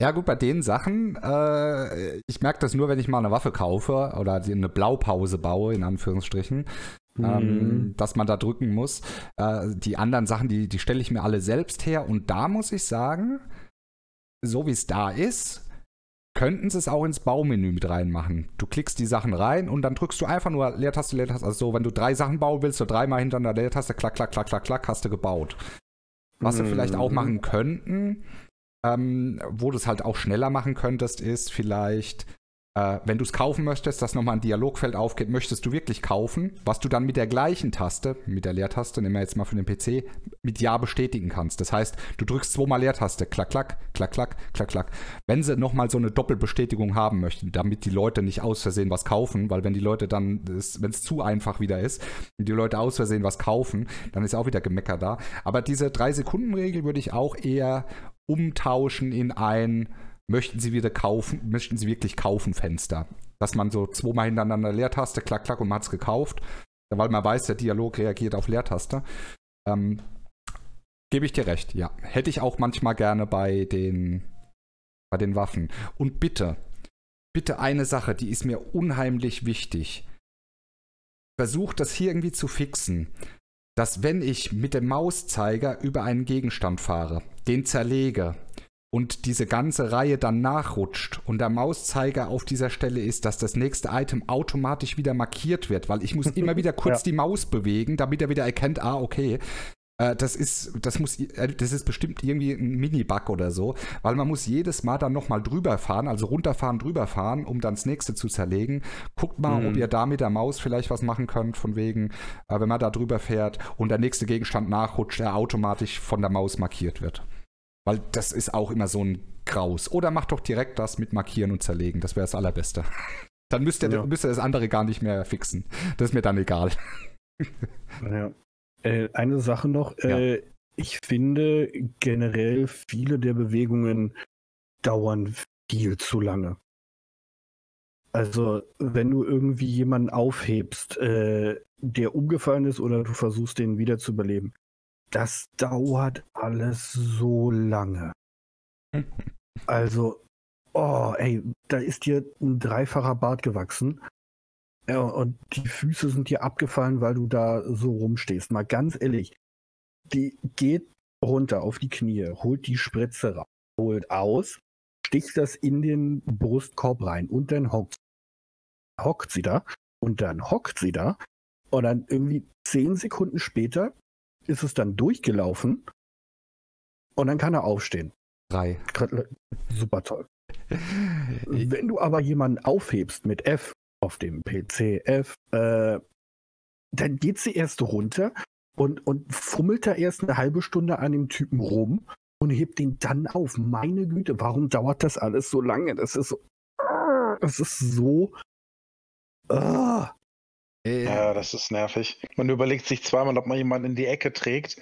Ja gut, bei den Sachen, äh, ich merke das nur, wenn ich mal eine Waffe kaufe oder eine Blaupause baue, in Anführungsstrichen, mhm. ähm, dass man da drücken muss. Äh, die anderen Sachen, die, die stelle ich mir alle selbst her. Und da muss ich sagen, so wie es da ist, könnten sie es auch ins Baumenü mit reinmachen. Du klickst die Sachen rein und dann drückst du einfach nur Leertaste, Leertaste. Also so, wenn du drei Sachen bauen willst, so dreimal hintereinander Leertaste, klack, klack, klack, klack, klack, hast du gebaut. Was mhm. sie vielleicht auch machen könnten, ähm, wo du es halt auch schneller machen könntest, ist vielleicht äh, wenn du es kaufen möchtest, dass nochmal ein Dialogfeld aufgeht, möchtest du wirklich kaufen, was du dann mit der gleichen Taste, mit der Leertaste, nehmen wir jetzt mal für den PC, mit Ja bestätigen kannst. Das heißt, du drückst zweimal Leertaste, klack, klack, klack, klack, klack, klack. Wenn sie nochmal so eine Doppelbestätigung haben möchten, damit die Leute nicht aus Versehen was kaufen, weil wenn die Leute dann, wenn es zu einfach wieder ist, die Leute aus Versehen was kaufen, dann ist auch wieder Gemecker da. Aber diese 3-Sekunden-Regel würde ich auch eher umtauschen in ein möchten Sie wieder kaufen, möchten Sie wirklich kaufen Fenster. Dass man so zweimal hintereinander Leertaste, klack, klack und man hat es gekauft. Weil man weiß, der Dialog reagiert auf Leertaste. Ähm, Gebe ich dir recht, ja. Hätte ich auch manchmal gerne bei den, bei den Waffen. Und bitte, bitte eine Sache, die ist mir unheimlich wichtig. Versucht das hier irgendwie zu fixen, dass wenn ich mit dem Mauszeiger über einen Gegenstand fahre, den zerlege und diese ganze Reihe dann nachrutscht und der Mauszeiger auf dieser Stelle ist, dass das nächste Item automatisch wieder markiert wird, weil ich muss immer wieder (laughs) kurz ja. die Maus bewegen, damit er wieder erkennt, ah, okay, äh, das ist, das muss, äh, das ist bestimmt irgendwie ein Mini-Bug oder so, weil man muss jedes Mal dann nochmal drüber fahren, also runterfahren, drüber fahren, um dann das nächste zu zerlegen. Guckt mal, mhm. ob ihr da mit der Maus vielleicht was machen könnt, von wegen, äh, wenn man da drüber fährt und der nächste Gegenstand nachrutscht, er automatisch von der Maus markiert wird. Weil das ist auch immer so ein Graus. Oder macht doch direkt das mit Markieren und Zerlegen. Das wäre das Allerbeste. (laughs) Dann müsst ihr, ja. müsst ihr das andere gar nicht mehr fixen. Das ist mir dann egal. (laughs) Ja. Äh, eine Sache noch. Äh, Ich finde generell viele der Bewegungen dauern viel zu lange. Also, wenn du irgendwie jemanden aufhebst, äh, der umgefallen ist oder du versuchst, den wieder zu überleben, das dauert alles so lange. (laughs) Also, Oh, ey, da ist dir ein dreifacher Bart gewachsen. Ja, und die Füße sind dir abgefallen, weil du da so rumstehst. Mal ganz ehrlich, die geht runter auf die Knie, holt die Spritze raus, holt aus, sticht das in den Brustkorb rein und dann hockt, hockt sie da und dann hockt sie da und dann irgendwie zehn Sekunden später ist es dann durchgelaufen und dann kann er aufstehen. Drei. Super toll. (laughs) Wenn du aber jemanden aufhebst mit F auf dem PC, F, äh, dann geht sie erst runter und, und fummelt da erst eine halbe Stunde an dem Typen rum und hebt ihn dann auf. Meine Güte, warum dauert das alles so lange? Das ist so. Das ist so. Uh. Ja, das ist nervig. Man überlegt sich zweimal, ob man jemanden in die Ecke trägt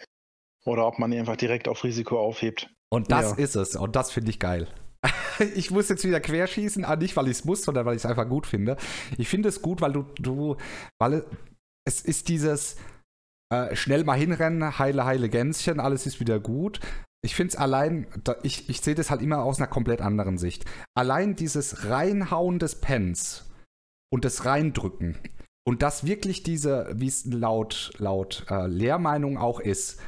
oder ob man ihn einfach direkt auf Risiko aufhebt. Und das ja. ist es. Und das finde ich geil. (laughs) ich muss jetzt wieder querschießen, ah, nicht weil ich es muss, sondern weil ich es einfach gut finde. Ich finde es gut, weil du, du, weil es ist dieses äh, schnell mal hinrennen, heile, heile Gänschen, alles ist wieder gut. Ich finde es allein, da, ich, ich sehe das halt immer aus einer komplett anderen Sicht. Allein dieses Reinhauen des Pens und das Reindrücken und das wirklich diese, wie es laut, laut äh, Lehrmeinung auch ist,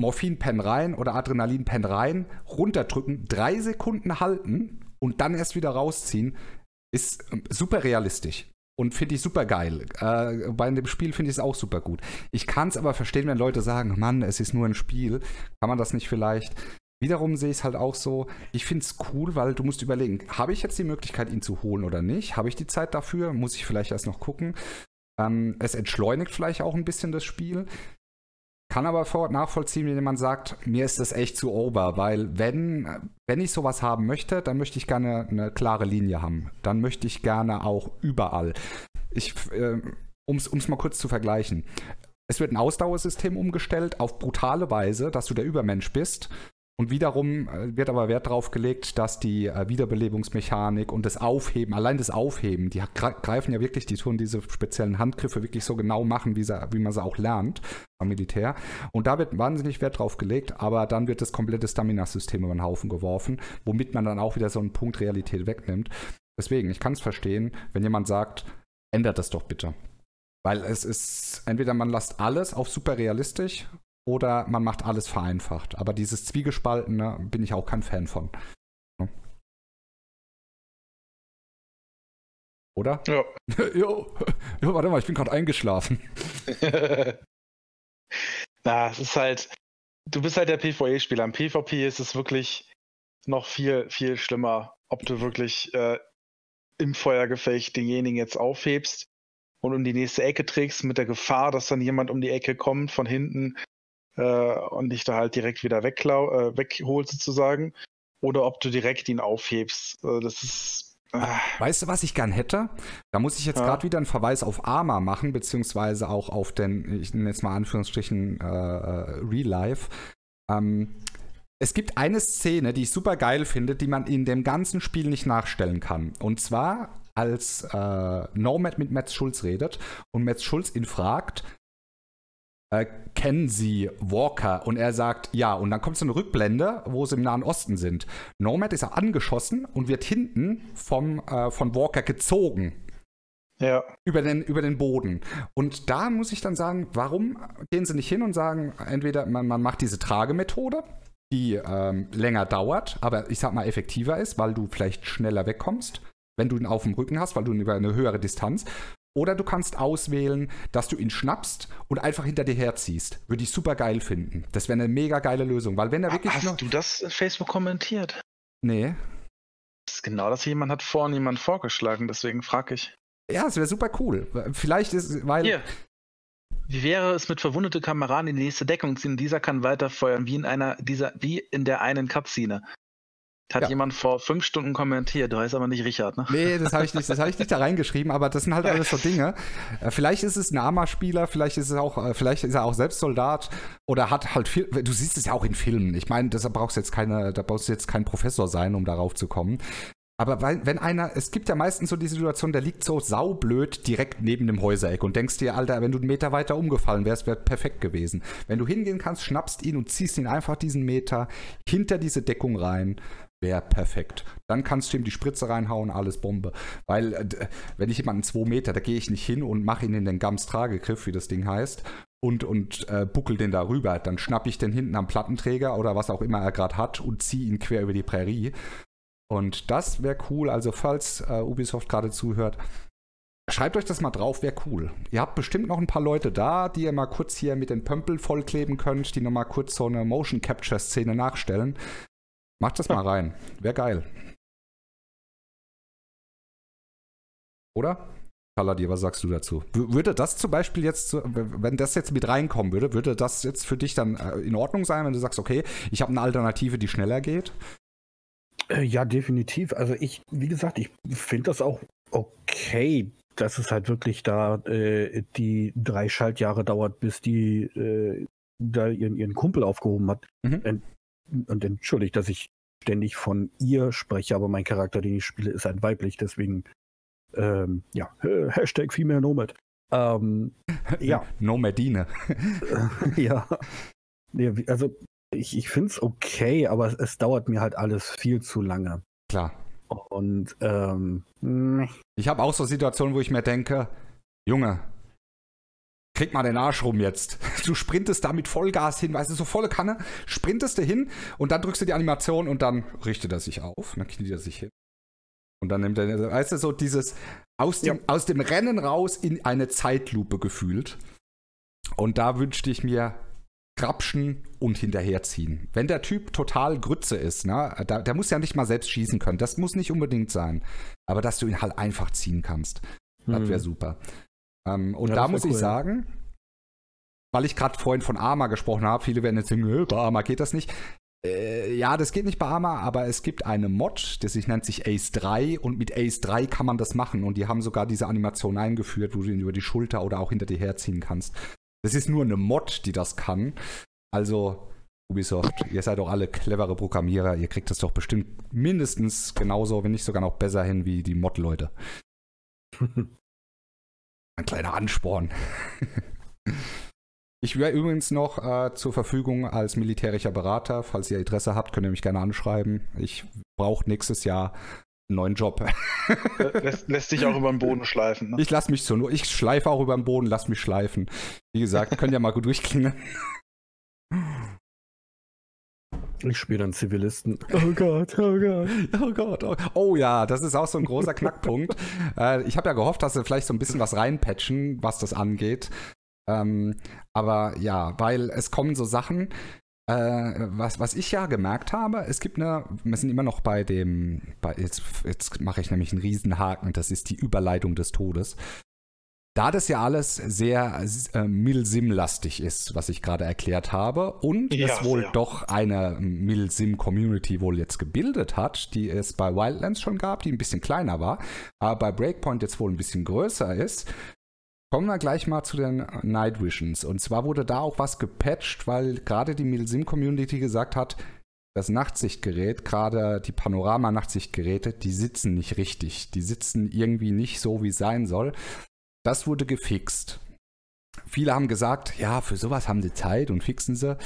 Morphin-Pen rein oder Adrenalin-Pen rein, runterdrücken, drei Sekunden halten und dann erst wieder rausziehen, ist ähm, super realistisch. Und finde ich super geil. Äh, bei dem Spiel finde ich es auch super gut. Ich kann es aber verstehen, wenn Leute sagen, Mann, es ist nur ein Spiel. Kann man das nicht vielleicht? Wiederum sehe ich es halt auch so, ich finde es cool, weil du musst überlegen, habe ich jetzt die Möglichkeit, ihn zu holen oder nicht? Habe ich die Zeit dafür? Muss ich vielleicht erst noch gucken? Ähm, es entschleunigt vielleicht auch ein bisschen das Spiel. Kann aber nachvollziehen, wenn jemand sagt, mir ist das echt zu over, weil wenn, wenn ich sowas haben möchte, dann möchte ich gerne eine klare Linie haben. Dann möchte ich gerne auch überall. Ich, äh, um es mal kurz zu vergleichen. Es wird ein Ausdauersystem umgestellt auf brutale Weise, dass du der Übermensch bist. Und wiederum äh, wird aber Wert darauf gelegt, dass die äh, Wiederbelebungsmechanik und das Aufheben, allein das Aufheben, die greifen ja wirklich, die tun diese speziellen Handgriffe wirklich so genau machen, wie, sie, wie man sie auch lernt am Militär. Und da wird wahnsinnig Wert drauf gelegt, aber dann wird das komplette Stamina-System über den Haufen geworfen, womit man dann auch wieder so einen Punkt Realität wegnimmt. Deswegen, ich kann es verstehen, wenn jemand sagt, ändert das doch bitte. Weil es ist, entweder man lasst alles auf super realistisch oder man macht alles vereinfacht. Aber dieses Zwiegespaltene bin ich auch kein Fan von. Oder? Ja. (laughs) jo. jo, warte mal, ich bin gerade eingeschlafen. (laughs) Na, es ist halt, du bist halt der PvE-Spieler. Im PvP ist es wirklich noch viel, viel schlimmer, ob du wirklich äh, im Feuergefecht denjenigen jetzt aufhebst und um die nächste Ecke trägst mit der Gefahr, dass dann jemand um die Ecke kommt von hinten äh, und dich da halt direkt wieder wegklau äh, wegholt sozusagen. Oder ob du direkt ihn aufhebst. Äh, das ist. Ah. Weißt du, was ich gern hätte? Da muss ich jetzt ja. gerade wieder einen Verweis auf Arma machen, beziehungsweise auch auf den, ich nenne jetzt mal Anführungsstrichen, äh, äh, Real Life. Ähm, es gibt eine Szene, die ich super geil finde, die man in dem ganzen Spiel nicht nachstellen kann. Und zwar, als äh, Nomad mit Metz Schulz redet und Metz Schulz ihn fragt, äh, kennen Sie Walker? Und er sagt, ja. Und dann kommt so eine Rückblende, wo sie im Nahen Osten sind. Nomad ist angeschossen und wird hinten vom, äh, von Walker gezogen. Ja. Über den, über den Boden. Und da muss ich dann sagen, warum gehen sie nicht hin und sagen, entweder man, man macht diese Tragemethode, die ähm, länger dauert, aber ich sag mal effektiver ist, weil du vielleicht schneller wegkommst, wenn du ihn auf dem Rücken hast, weil du ihn über eine höhere Distanz. Oder du kannst auswählen, dass du ihn schnappst und einfach hinter dir herziehst. Würde ich super geil finden. Das wäre eine mega geile Lösung, weil wenn er wirklich. Hast du das in Facebook kommentiert? Nee. Das ist genau das, jemand hat vorhin jemand vorgeschlagen, deswegen frage ich. Ja, es wäre super cool. Vielleicht ist, weil. Hier. Wie wäre es mit verwundete Kameraden in die nächste Deckung ziehen? Dieser kann weiterfeuern, wie in einer dieser, wie in der einen Cutscene. Hat ja. jemand vor fünf Stunden kommentiert, du heißt aber nicht Richard, ne? Nee, das habe ich nicht, ich nicht da reingeschrieben, aber das sind halt alles so Dinge. Äh, vielleicht ist es ein Arma-Spieler, vielleicht ist es auch, äh, vielleicht ist er auch selbst Soldat oder hat halt viel, du siehst es ja auch in Filmen. Ich meine, deshalb brauchst jetzt keine, da brauchst du jetzt kein Professor sein, um darauf zu kommen. Aber weil, wenn einer, es gibt ja meistens so die Situation, der liegt so saublöd direkt neben dem Häusereck und denkst dir, Alter, wenn du einen Meter weiter umgefallen wärst, wäre perfekt gewesen. Wenn du hingehen kannst, schnappst ihn und ziehst ihn einfach diesen Meter hinter diese Deckung rein wäre perfekt. Dann kannst du ihm die Spritze reinhauen, alles Bombe. Weil, äh, wenn ich jemanden zwei Meter, da gehe ich nicht hin und mache ihn in den Gams-Tragegriff, wie das Ding heißt, und, und äh, buckel den da rüber. Dann schnapp ich den hinten am Plattenträger oder was auch immer er gerade hat und ziehe ihn quer über die Prärie. Und das wäre cool. Also, falls äh, Ubisoft gerade zuhört, Schreibt euch das mal drauf, wäre cool. Ihr habt bestimmt noch ein paar Leute da, die ihr mal kurz hier mit den Pömpel vollkleben könnt, die nochmal kurz so eine Motion Capture Szene nachstellen. Macht das mal rein. Wäre geil. Oder? Palladier, was sagst du dazu? würde das zum Beispiel jetzt, wenn das jetzt mit reinkommen würde, würde das jetzt für dich dann äh, in Ordnung sein, wenn du sagst, okay, ich habe eine Alternative, die schneller geht? Äh, ja, definitiv. Also ich, wie gesagt, ich finde das auch okay, dass es halt wirklich da äh, die drei Schaltjahre dauert, bis die äh, da ihren, ihren Kumpel aufgehoben hat. Mhm. Und entschuldigt, dass ich ständig von ihr spreche, aber mein Charakter, den ich spiele, ist ein weiblich, deswegen ähm, ja, Hashtag Female Nomad. Ähm, (laughs) ja. Nomadine. (laughs) ja. Also ich, ich finde es okay, aber es, es, dauert mir halt alles viel zu lange. Klar. Und ähm, ich habe auch so Situationen, wo ich mir denke, Junge, krieg mal den Arsch rum jetzt. (laughs) Du sprintest da mit Vollgas hin, weißt du, so volle Kanne, sprintest du hin und dann drückst du die Animation und dann richtet er sich auf, dann kniet er sich hin. Und dann nimmt er, weißt du, so dieses aus dem, ja. aus dem Rennen raus in eine Zeitlupe gefühlt. Und da wünschte ich mir grapschen und hinterherziehen. Wenn der Typ total Grütze ist, ne, da, der muss ja nicht mal selbst schießen können. Das muss nicht unbedingt sein. Aber dass du ihn halt einfach ziehen kannst, hm. das wäre super. Ähm, und ja, da muss cool, ich sagen, weil ich gerade vorhin von Arma gesprochen habe, viele werden jetzt denken, bei Arma geht das nicht. Äh, ja, das geht nicht bei Arma, aber es gibt eine Mod, die sich nennt sich Ace 3 und mit Ace 3 kann man das machen und die haben sogar diese Animation eingeführt, wo du ihn über die Schulter oder auch hinter dir herziehen kannst. Das ist nur eine Mod, die das kann. Also Ubisoft, ihr seid doch alle clevere Programmierer, ihr kriegt das doch bestimmt mindestens genauso, wenn nicht sogar noch besser hin wie die Mod-Leute. (laughs) Ein kleiner Ansporn. (laughs) ich wäre übrigens noch äh, zur Verfügung als militärischer Berater. Falls ihr Interesse habt, könnt ihr mich gerne anschreiben. Ich brauche nächstes Jahr einen neuen Job. lässt, lässt sich auch über den Boden schleifen. Ne? Ich lasse mich so nur. Ich schleife auch über den Boden, lass mich schleifen. Wie gesagt, könnt ihr mal gut durchklingen. Ich spiele dann Zivilisten. Oh Gott, oh Gott. Oh Gott. Oh, oh ja, das ist auch so ein großer Knackpunkt. (laughs) äh, ich habe ja gehofft, dass sie vielleicht so ein bisschen was reinpatchen, was das angeht. Ähm, aber ja, weil es kommen so Sachen, äh, was, was ich ja gemerkt habe, es gibt eine, wir sind immer noch bei dem, bei, jetzt, jetzt mache ich nämlich einen Riesenhaken, das ist die Überleitung des Todes. Da das ja alles sehr äh, Milsim-lastig ist, was ich gerade erklärt habe, und ja, es wohl ja. doch eine Milsim-Community wohl jetzt gebildet hat, die es bei Wildlands schon gab, die ein bisschen kleiner war, aber bei Breakpoint jetzt wohl ein bisschen größer ist, Kommen wir gleich mal zu den Night Visions. Und zwar wurde da auch was gepatcht, weil gerade die Milsim-Community gesagt hat, das Nachtsichtgerät, gerade die Panorama-Nachtsichtgeräte, die sitzen nicht richtig. Die sitzen irgendwie nicht so, wie es sein soll. Das wurde gefixt. Viele haben gesagt, ja, für sowas haben sie Zeit und fixen sie.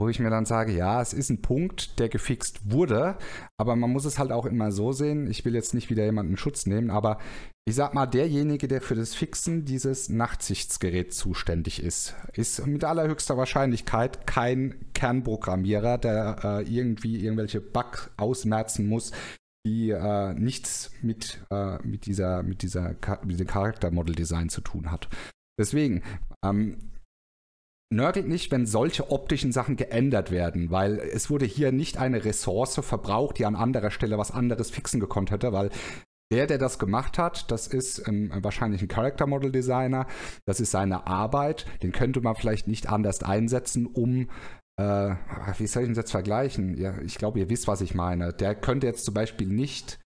Wo ich mir dann sage, ja, es ist ein Punkt, der gefixt wurde, aber man muss es halt auch immer so sehen. Ich will jetzt nicht wieder jemanden Schutz nehmen, aber ich sag mal, derjenige, der für das Fixen dieses Nachtsichtsgeräts zuständig ist, ist mit allerhöchster Wahrscheinlichkeit kein Kernprogrammierer, der äh, irgendwie irgendwelche Bugs ausmerzen muss, die äh, nichts mit, äh, mit dieser, mit dieser, mit dem Charaktermodel-Design zu tun hat. Deswegen, ähm, nörgelt nicht, wenn solche optischen Sachen geändert werden, weil es wurde hier nicht eine Ressource verbraucht, die an anderer Stelle was anderes fixen gekonnt hätte, weil der, der das gemacht hat, das ist ähm, wahrscheinlich ein Character Model Designer, das ist seine Arbeit, den könnte man vielleicht nicht anders einsetzen, um äh, wie soll ich das jetzt vergleichen? Ja, ich glaube, ihr wisst, was ich meine. Der könnte jetzt zum Beispiel nicht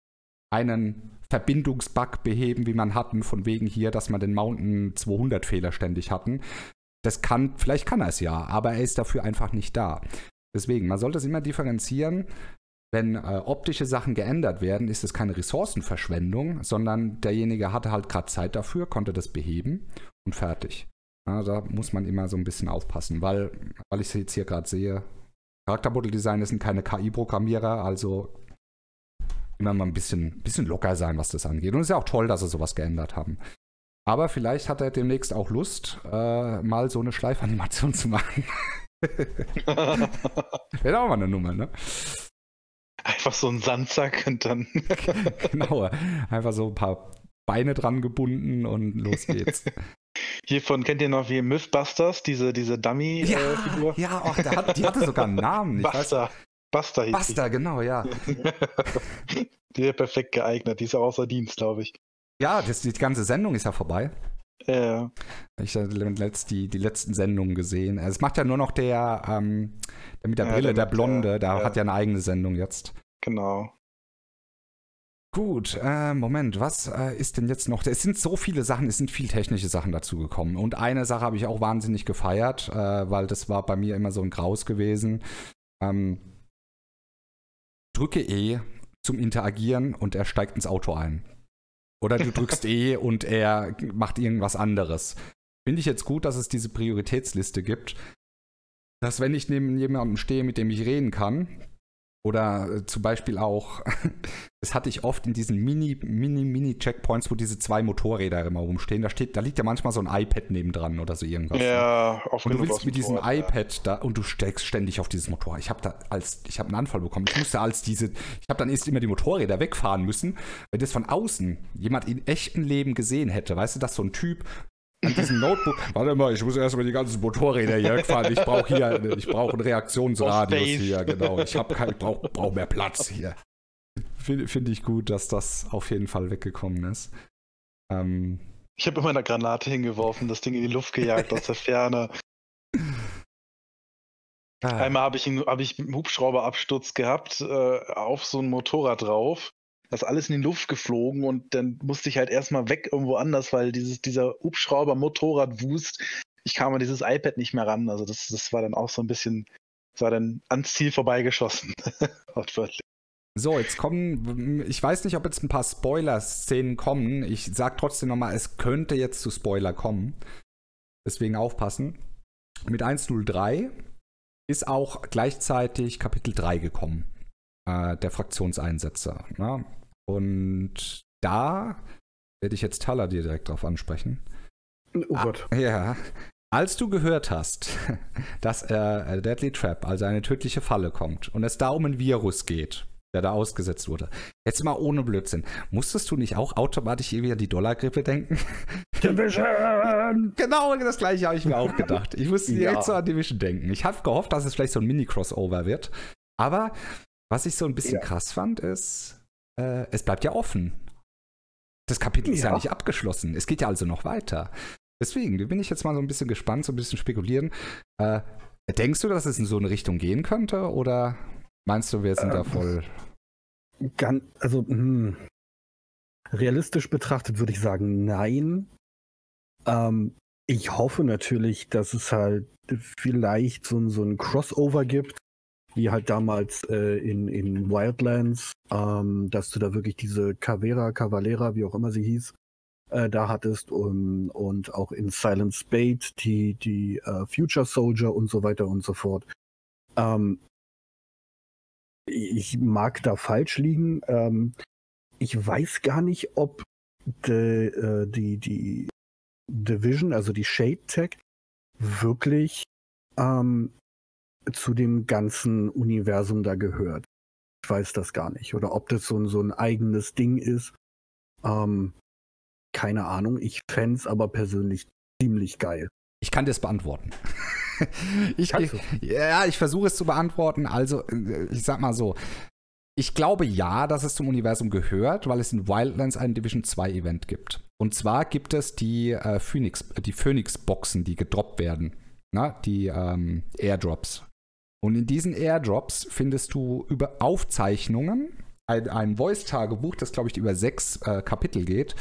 einen Verbindungsbug beheben, wie man hatten, von wegen hier, dass man den Mountain 200 Fehler ständig hatten. Das kann, vielleicht kann er es ja, aber er ist dafür einfach nicht da. Deswegen, man sollte es immer differenzieren. Wenn äh, optische Sachen geändert werden, ist es keine Ressourcenverschwendung, sondern derjenige hatte halt gerade Zeit dafür, konnte das beheben und fertig. Ja, da muss man immer so ein bisschen aufpassen, weil, weil ich es jetzt hier gerade sehe, Charaktermodelldesigner sind keine KI-Programmierer, also immer mal ein bisschen, bisschen locker sein, was das angeht. Und es ist ja auch toll, dass sie sowas geändert haben. Aber vielleicht hat er demnächst auch Lust, äh, mal so eine Schleifanimation zu machen. (laughs) Wäre auch mal eine Nummer, ne? Einfach so ein Sandsack und dann. (laughs) genau, einfach so ein paar Beine dran gebunden und los geht's. (laughs) Hiervon kennt ihr noch wie Mythbusters, diese, diese Dummy-Figur? Ja, äh, ja oh, hat, die hatte sogar einen Namen. Buster. Buster hieß Buster, genau, ja. (laughs) die wäre perfekt geeignet. Die ist auch außer Dienst, glaube ich. Ja, das, die ganze Sendung ist ja vorbei. Ja. Ich habe die, die letzten Sendungen gesehen. Also es macht ja nur noch der, ähm, der mit der Brille, der, der Blonde, der ja. hat ja eine eigene Sendung jetzt. Genau. Gut, äh, Moment, was äh, ist denn jetzt noch? Es sind so viele Sachen, es sind viel technische Sachen dazugekommen. Und eine Sache habe ich auch wahnsinnig gefeiert, äh, weil das war bei mir immer so ein Graus gewesen. Ähm, drücke E zum Interagieren und er steigt ins Auto ein. Oder du drückst E (laughs) und er macht irgendwas anderes. Finde ich jetzt gut, dass es diese Prioritätsliste gibt. Dass wenn ich neben jemandem stehe, mit dem ich reden kann, oder äh, zum Beispiel auch, (laughs) das hatte ich oft in diesen Mini, Mini, Mini-Checkpoints, wo diese zwei Motorräder immer rumstehen. Da steht, da liegt ja manchmal so ein iPad nebendran oder so irgendwas. Ne? Ja, auf Und du willst mit diesem iPad da und du steckst ständig auf dieses Motorrad. Ich habe da als, ich habe einen Anfall bekommen. Ich musste als diese, ich habe dann erst immer die Motorräder wegfahren müssen, weil das von außen jemand in echtem Leben gesehen hätte. Weißt du, dass so ein Typ an diesem Notebook. Warte mal, ich muss erstmal die ganzen Motorräder hier wegfahren. Ich brauche hier, ich brauche einen Reaktionsradius hier, genau. Ich habe kein, brauche brauch mehr Platz hier. Finde find ich gut, dass das auf jeden Fall weggekommen ist. Ähm, ich habe immer eine Granate hingeworfen, das Ding in die Luft gejagt aus der Ferne. Ah. Einmal habe ich, hab ich einen Hubschrauberabsturz gehabt, äh, auf so ein Motorrad drauf das alles in die Luft geflogen und dann musste ich halt erstmal weg irgendwo anders, weil dieses, dieser Hubschrauber Motorradwust, ich kam an dieses iPad nicht mehr ran. Also das, das war dann auch so ein bisschen, das war dann ans Ziel vorbeigeschossen. (laughs) So, jetzt kommen, ich weiß nicht, ob jetzt ein paar Spoiler-Szenen kommen. Ich sag trotzdem nochmal, es könnte jetzt zu Spoiler kommen. Deswegen aufpassen. Mit 103 ist auch gleichzeitig Kapitel 3 gekommen äh, der Fraktionseinsätze. Ne? Und da werde ich jetzt Taller dir direkt drauf ansprechen. Oh Gott. Ah, ja. Als du gehört hast, (laughs) dass äh, Deadly Trap, also eine tödliche Falle kommt und es da um ein Virus geht, der da ausgesetzt wurde. Jetzt mal ohne Blödsinn. Musstest du nicht auch automatisch irgendwie an die Dollargrippe denken? (laughs) Division! (laughs) genau, das gleiche habe ich mir auch gedacht. Ich musste ja. direkt so an Division denken. Ich habe gehofft, dass es vielleicht so ein Mini-Crossover wird. Aber was ich so ein bisschen ja. krass fand, ist, äh, es bleibt ja offen. Das Kapitel ja. ist ja nicht abgeschlossen. Es geht ja also noch weiter. Deswegen bin ich jetzt mal so ein bisschen gespannt, so ein bisschen spekulieren. Äh, denkst du, dass es in so eine Richtung gehen könnte oder meinst du, wir sind ähm, da voll. Ganz, also, hm, realistisch betrachtet würde ich sagen, nein. Ähm, ich hoffe natürlich, dass es halt vielleicht so, so ein Crossover gibt wie halt damals äh, in, in Wildlands, ähm, dass du da wirklich diese Cavera, Cavalera, wie auch immer sie hieß, äh, da hattest und, und auch in Silent Spade die, die äh, Future Soldier und so weiter und so fort. Ähm, ich mag da falsch liegen. Ähm, ich weiß gar nicht, ob de, äh, die, die Division, also die Shade Tech, wirklich ähm, zu dem ganzen Universum da gehört. Ich weiß das gar nicht. Oder ob das so, so ein eigenes Ding ist. Ähm, keine Ahnung. Ich fände es aber persönlich ziemlich geil. Ich kann das beantworten. (laughs) ich, ich, ja, ich versuche es zu beantworten. Also, äh, ich sag mal so. Ich glaube ja, dass es zum Universum gehört, weil es in Wildlands ein Division 2 Event gibt. Und zwar gibt es die äh, Phoenix, die Phoenix-Boxen, die gedroppt werden. Na, die ähm, Airdrops. Und in diesen Airdrops findest du über Aufzeichnungen, ein, ein Voice-Tagebuch, das glaube ich über sechs äh, Kapitel geht,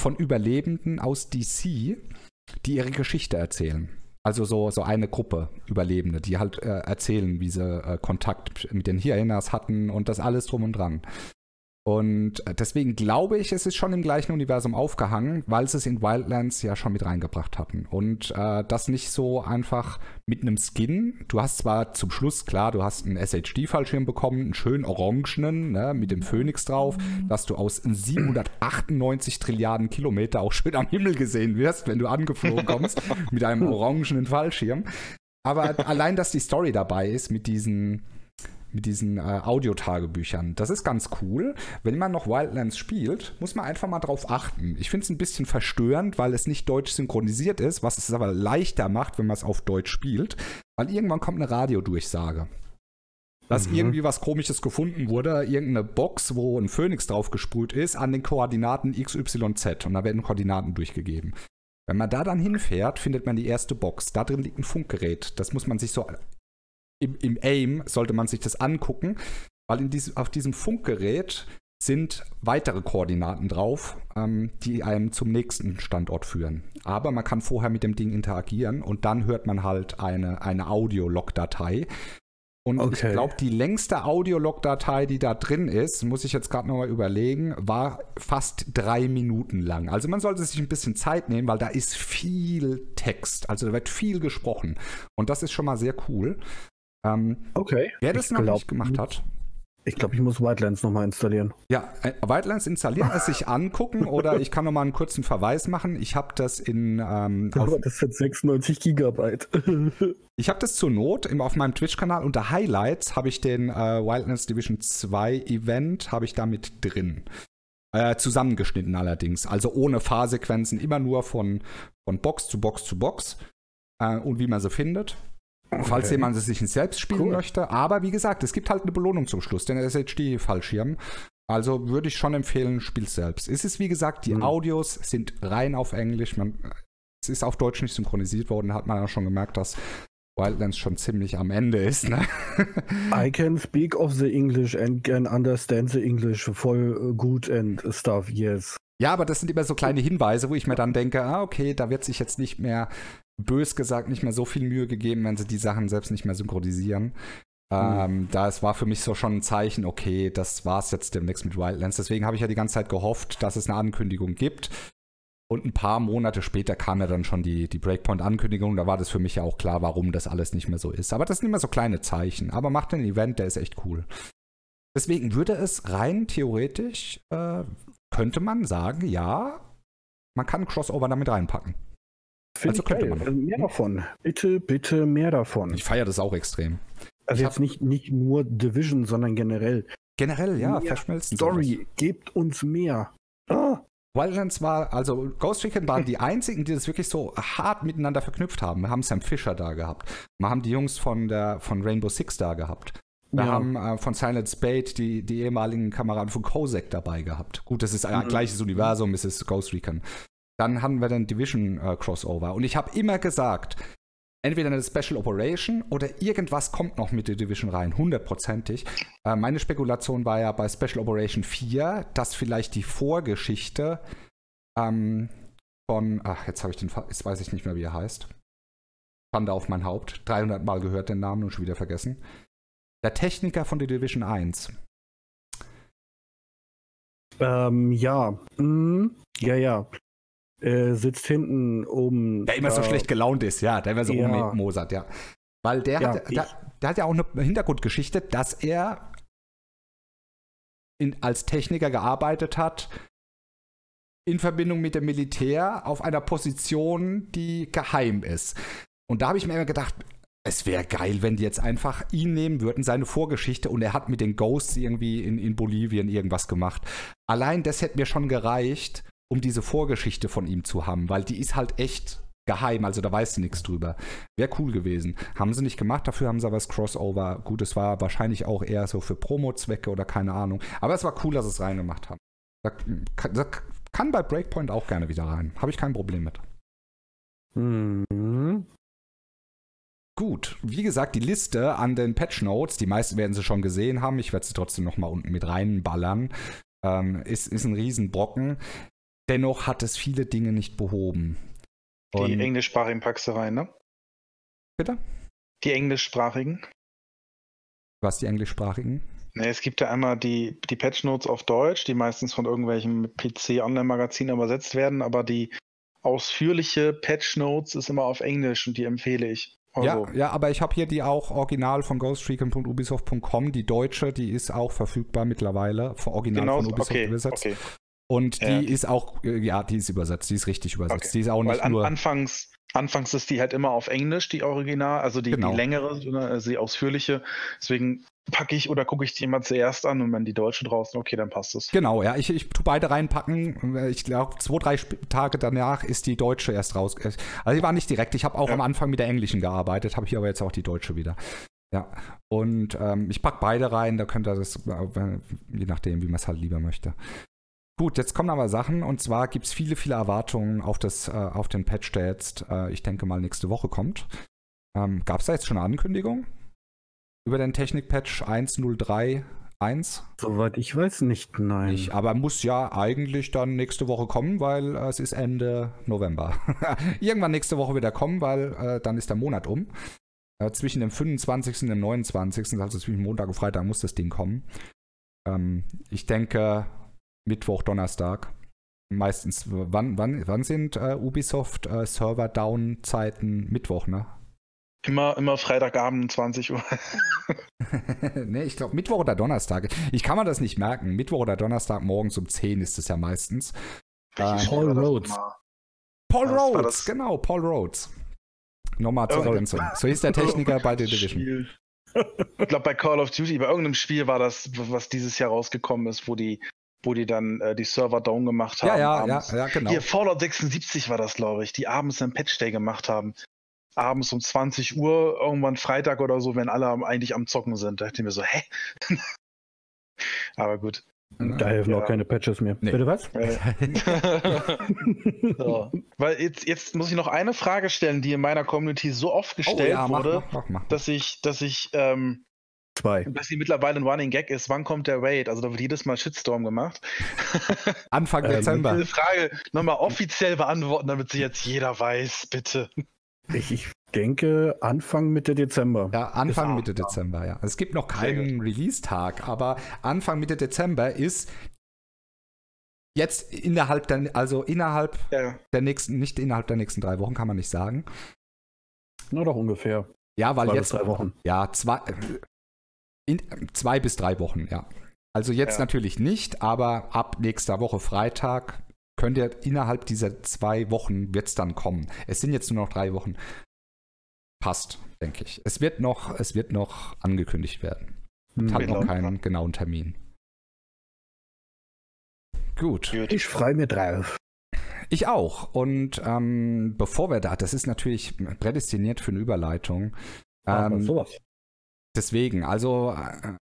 von Überlebenden aus DC, die ihre Geschichte erzählen. Also so, so eine Gruppe Überlebende, die halt äh, erzählen, wie sie äh, Kontakt mit den Hyenas hatten und das alles drum und dran. Und äh, deswegen glaube ich, es ist schon im gleichen Universum aufgehangen, weil sie es in Wildlands ja schon mit reingebracht hatten. Und äh, das nicht so einfach mit einem Skin. Du hast zwar zum Schluss, klar, du hast einen SHD-Fallschirm bekommen, einen schönen orangenen, ne, mit dem Phönix drauf, dass du aus 798 Trilliarden Kilometer auch schön am Himmel gesehen wirst, wenn du angeflogen kommst, (laughs) mit einem orangenen Fallschirm. Aber allein, dass die Story dabei ist mit diesen mit diesen äh, Audiotagebüchern. Das ist ganz cool. Wenn man noch Wildlands spielt, muss man einfach mal drauf achten. Ich finde es ein bisschen verstörend, weil es nicht deutsch synchronisiert ist, was es aber leichter macht, wenn man es auf Deutsch spielt, weil irgendwann kommt eine Radiodurchsage. Dass mhm. irgendwie was komisches gefunden wurde, irgendeine Box, wo ein Phönix drauf gesprüht ist, an den Koordinaten XYZ und da werden Koordinaten durchgegeben. Wenn man da dann hinfährt, findet man die erste Box. Da drin liegt ein Funkgerät. Das muss man sich so im, im AIM sollte man sich das angucken, weil in diesem, auf diesem Funkgerät sind weitere Koordinaten drauf, ähm, die einem zum nächsten Standort führen. Aber man kann vorher mit dem Ding interagieren und dann hört man halt eine, eine Audio-Log-Datei. Und okay. ich glaube, die längste Audiolog-Datei, die da drin ist, muss ich jetzt gerade nochmal überlegen, war fast drei Minuten lang. Also man sollte sich ein bisschen Zeit nehmen, weil da ist viel Text. Also da wird viel gesprochen. Und das ist schon mal sehr cool. Ähm, okay. Wer das ich noch glaub, nicht gemacht hat. Ich glaube, ich muss Wildlands nochmal installieren. Ja, äh, Wildlands installieren, es sich angucken (laughs) oder ich kann nochmal einen kurzen Verweis machen. Ich habe das in. Ähm, Aber das sind 96 Gigabyte. (laughs) ich habe das zur Not im, auf meinem Twitch-Kanal unter Highlights habe ich den äh, Wildlands Division 2 Event habe ich damit drin. Äh, zusammengeschnitten allerdings, also ohne Fahrsequenzen, immer nur von, von Box zu Box zu Box äh, und wie man sie findet. Okay. Falls jemand es sich selbst spielen cool. möchte. Aber wie gesagt, es gibt halt eine Belohnung zum Schluss, den SHD-Fallschirm. Also würde ich schon empfehlen, spiel selbst. Es ist wie gesagt, die mhm. Audios sind rein auf Englisch. Man, es ist auf Deutsch nicht synchronisiert worden, hat man ja schon gemerkt, dass Wildlands schon ziemlich am Ende ist. Ne? (laughs) I can speak of the English and can understand the English voll gut and stuff, yes. Ja, aber das sind immer so kleine Hinweise, wo ich mir dann denke, ah, okay, da wird sich jetzt nicht mehr bös gesagt nicht mehr so viel Mühe gegeben, wenn sie die Sachen selbst nicht mehr synchronisieren. Ähm, mhm. Da es war für mich so schon ein Zeichen, okay, das war es jetzt demnächst mit Wildlands. Deswegen habe ich ja die ganze Zeit gehofft, dass es eine Ankündigung gibt. Und ein paar Monate später kam ja dann schon die, die Breakpoint-Ankündigung. Da war das für mich ja auch klar, warum das alles nicht mehr so ist. Aber das sind immer so kleine Zeichen. Aber macht ein Event, der ist echt cool. Deswegen würde es rein theoretisch, äh, könnte man sagen, ja, man kann Crossover damit reinpacken. Finde also könnte geil. man. Also mehr davon. Bitte, bitte mehr davon. Ich feiere das auch extrem. Also ich jetzt nicht, nicht nur Division, sondern generell. Generell, ja, mehr verschmelzen. Story, sowas. gebt uns mehr. Ah. Wildlands war, also Ghost Recon waren die einzigen, die das wirklich so hart miteinander verknüpft haben. Wir haben Sam Fisher da gehabt. Wir haben die Jungs von, der, von Rainbow Six da gehabt. Wir ja. haben äh, von Silent Spade die, die ehemaligen Kameraden von Cosec dabei gehabt. Gut, das ist ein mhm. gleiches Universum, es ist Ghost Recon. Dann haben wir den Division äh, Crossover. Und ich habe immer gesagt, entweder eine Special Operation oder irgendwas kommt noch mit der Division rein, hundertprozentig. Äh, meine Spekulation war ja bei Special Operation 4, dass vielleicht die Vorgeschichte ähm, von, ach, jetzt habe ich den, jetzt weiß ich nicht mehr, wie er heißt. Schande auf mein Haupt. 300 Mal gehört den Namen und schon wieder vergessen. Der Techniker von der Division 1. Ähm, ja. Hm, ja, ja äh, sitzt hinten oben. Der immer so schlecht gelaunt ist, ja, der immer so ja. rummosert, ja. Weil der, ja, hat, der, der, hat ja auch eine Hintergrundgeschichte, dass er in, als Techniker gearbeitet hat, in Verbindung mit dem Militär auf einer Position, die geheim ist. Und da habe ich mir immer gedacht, es wäre geil, wenn die jetzt einfach ihn nehmen würden, seine Vorgeschichte, und er hat mit den Ghosts irgendwie in, in Bolivien irgendwas gemacht. Allein das hätte mir schon gereicht, um diese Vorgeschichte von ihm zu haben, weil die ist halt echt geheim, also da weißt du nichts drüber. Wäre cool gewesen. Haben sie nicht gemacht, dafür haben sie aber das Crossover. Gut, es war wahrscheinlich auch eher so für Promo-Zwecke oder keine Ahnung. Aber es war cool, dass sie es reingemacht haben. Da, da kann bei Breakpoint auch gerne wieder rein. Habe ich kein Problem mit. Mhm. Gut, wie gesagt, die Liste an den Patch Notes, die meisten werden sie schon gesehen haben, ich werde sie trotzdem nochmal unten mit reinballern, ähm, ist, ist ein Riesenbrocken. Dennoch hat es viele Dinge nicht behoben. Und die englischsprachigen packst du rein, ne? Bitte? Die englischsprachigen. Was die englischsprachigen? Nee, es gibt ja einmal die, die Patch Notes auf Deutsch, die meistens von irgendwelchen PC-Online-Magazinen übersetzt werden, aber die ausführliche Patch Notes ist immer auf Englisch und die empfehle ich. Also. Ja, ja, aber ich habe hier die auch original von ghostrecon.ubisoft.com, die deutsche, die ist auch verfügbar mittlerweile, original genau, von Ubisoft okay, übersetzt. Okay. Und die ja. ist auch, äh, ja, die ist übersetzt, die ist richtig übersetzt. Okay. Die ist auch nicht Weil an, nur. Anfangs, anfangs ist die halt immer auf Englisch, die Original, also die, genau. die längere, also die ausführliche. Deswegen packe ich oder gucke ich die immer zuerst an und wenn die Deutsche draußen, okay, dann passt es. Genau, ja, ich, ich tue beide reinpacken. Ich glaube, zwei, drei Tage danach ist die Deutsche erst raus. Also die war nicht direkt. Ich habe auch ja. am Anfang mit der Englischen gearbeitet, habe hier aber jetzt auch die Deutsche wieder. Ja, und ähm, ich packe beide rein, da könnt ihr das, äh, je nachdem, wie man es halt lieber möchte. Gut, jetzt kommen aber Sachen und zwar gibt es viele, viele Erwartungen auf, das, äh, auf den Patch, der jetzt, äh, ich denke mal, nächste Woche kommt. Ähm, Gab es da jetzt schon eine Ankündigung? über den Technik-Patch 1.03.1? Soweit ich weiß nicht, nein. Nicht, aber muss ja eigentlich dann nächste Woche kommen, weil äh, es ist Ende November. (laughs) Irgendwann nächste Woche wieder kommen, weil äh, dann ist der Monat um. Äh, zwischen dem 25. und dem 29., also zwischen Montag und Freitag, muss das Ding kommen. Ähm, ich denke Mittwoch, Donnerstag. Meistens, wann, wann, wann sind äh, Ubisoft äh, Server-Down-Zeiten? Mittwoch, ne? Immer, immer Freitagabend 20 Uhr. (laughs) nee, ich glaube Mittwoch oder Donnerstag. Ich kann mir das nicht merken. Mittwoch oder Donnerstag morgens um 10 ist es ja meistens. Äh, Paul Rhodes. Paul Rhodes, genau, Paul Rhodes. Nochmal zur Ergänzung. So hieß der Techniker (laughs) bei The Division. Ich glaube, bei Call of Duty, bei irgendeinem Spiel war das, was dieses Jahr rausgekommen ist, wo die, wo die dann äh, die Server down gemacht haben. Ja, ja, ja, ja, genau. Hier, Fallout 76 war das, glaube ich, die abends einen Patch Day gemacht haben abends um 20 Uhr, irgendwann Freitag oder so, wenn alle eigentlich am Zocken sind. Da dachte ich mir so, hä? (laughs) Aber gut. Da helfen ja. auch keine Patches mehr. Nee. Bitte was? (laughs) so. Weil jetzt, jetzt muss ich noch eine Frage stellen, die in meiner Community so oft gestellt oh, ja, wurde, mach, mach, mach, dass ich, dass ich, ähm, Zwei. Dass sie mittlerweile ein Running Gag ist, wann kommt der Raid? Also da wird jedes Mal Shitstorm gemacht. (laughs) Anfang ähm, Dezember. Ich will die Frage nochmal offiziell beantworten, damit sie jetzt jeder weiß, bitte. Ich, ich, denke Anfang Mitte Dezember. Ja, Anfang Mitte Dezember, ja. Es gibt noch keinen Release-Tag, aber Anfang Mitte Dezember ist jetzt innerhalb der, also innerhalb ja. der nächsten, nicht innerhalb der nächsten drei Wochen, kann man nicht sagen. Nur doch ungefähr. Ja, weil zwei jetzt. drei Wochen. Ja, zwei, in, zwei bis drei Wochen, ja. Also jetzt ja. natürlich nicht, aber ab nächster Woche Freitag könnt ihr innerhalb dieser zwei Wochen wird es dann kommen. Es sind jetzt nur noch drei Wochen. Passt, denke ich. Es wird noch, es wird noch angekündigt werden. Hm, hat noch keinen genauen Termin. Gut. Ich freue mich drauf. Ich auch. Und ähm, bevor wir da, das ist natürlich prädestiniert für eine Überleitung. Ähm, sowas. Deswegen, also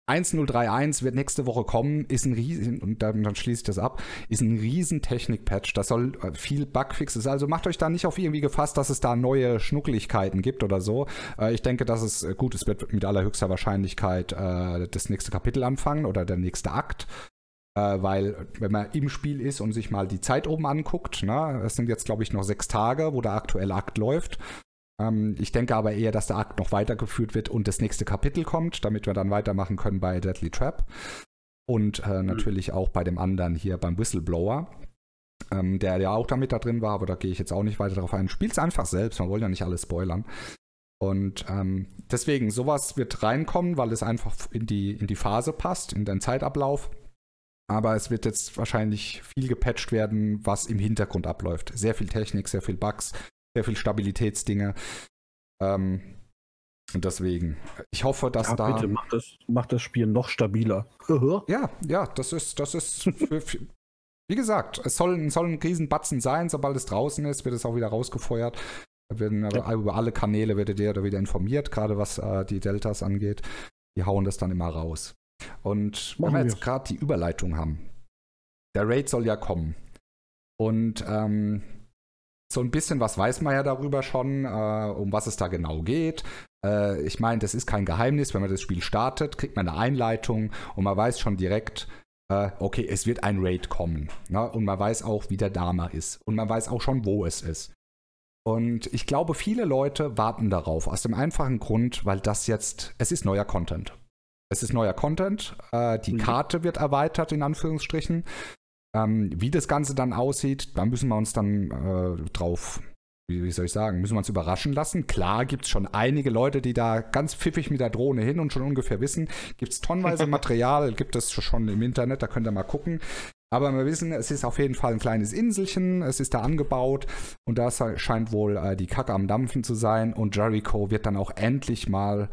1031 äh, wird nächste Woche kommen, ist ein riesen, und dann, dann schließe ich das ab, ist ein riesen Technik-Patch. Das soll äh, viel Bugfixes. Also macht euch da nicht auf irgendwie gefasst, dass es da neue Schnuckeligkeiten gibt oder so. Äh, ich denke, dass es gut, es wird mit allerhöchster Wahrscheinlichkeit das nächste Kapitel anfangen oder der nächste Akt. Weil, wenn man im Spiel ist und sich mal die Zeit oben anguckt, ne, es sind jetzt, glaube ich, noch sechs Tage, wo der aktuelle Akt läuft. Ähm, ich denke aber eher, dass der Akt noch weitergeführt wird und das nächste Kapitel kommt, damit wir dann weitermachen können bei Deadly Trap. Und äh, mhm. natürlich auch bei dem anderen hier beim Whistleblower, ähm, der ja auch damit da drin war, aber da gehe ich jetzt auch nicht weiter darauf ein. Spielt es einfach selbst, man wollen ja nicht alles spoilern. Und ähm, deswegen, sowas wird reinkommen, weil es einfach in die, in die Phase passt, in den Zeitablauf. Aber es wird jetzt wahrscheinlich viel gepatcht werden, was im Hintergrund abläuft. Sehr viel Technik, sehr viel Bugs, sehr viel Stabilitätsdinge. Ähm, und deswegen, ich hoffe, dass ja, da. Bitte, macht das, macht das Spiel noch stabiler. (laughs) ja, ja, das ist, das ist für, für, wie gesagt, es soll, soll ein Riesenbatzen sein, sobald es draußen ist, wird es auch wieder rausgefeuert. Werden, ja. Über alle Kanäle werdet ihr da wieder informiert, gerade was äh, die Deltas angeht. Die hauen das dann immer raus. Und Machen wenn wir jetzt gerade die Überleitung haben, der Raid soll ja kommen. Und ähm, so ein bisschen was weiß man ja darüber schon, äh, um was es da genau geht. Äh, ich meine, das ist kein Geheimnis. Wenn man das Spiel startet, kriegt man eine Einleitung und man weiß schon direkt, äh, okay, es wird ein Raid kommen. Ne? Und man weiß auch, wie der Dama ist. Und man weiß auch schon, wo es ist. Und ich glaube, viele Leute warten darauf, aus dem einfachen Grund, weil das jetzt, es ist neuer Content. Es ist neuer Content. Äh, die mhm. Karte wird erweitert, in Anführungsstrichen. Ähm, wie das Ganze dann aussieht, da müssen wir uns dann äh, drauf, wie, wie, soll ich sagen, müssen wir uns überraschen lassen. Klar gibt es schon einige Leute, die da ganz pfiffig mit der Drohne hin und schon ungefähr wissen. Gibt es tonnenweise (laughs) Material, gibt es schon im Internet, da könnt ihr mal gucken. Aber wir wissen, es ist auf jeden Fall ein kleines Inselchen, es ist da angebaut und da scheint wohl äh, die Kacke am Dampfen zu sein und Jericho wird dann auch endlich mal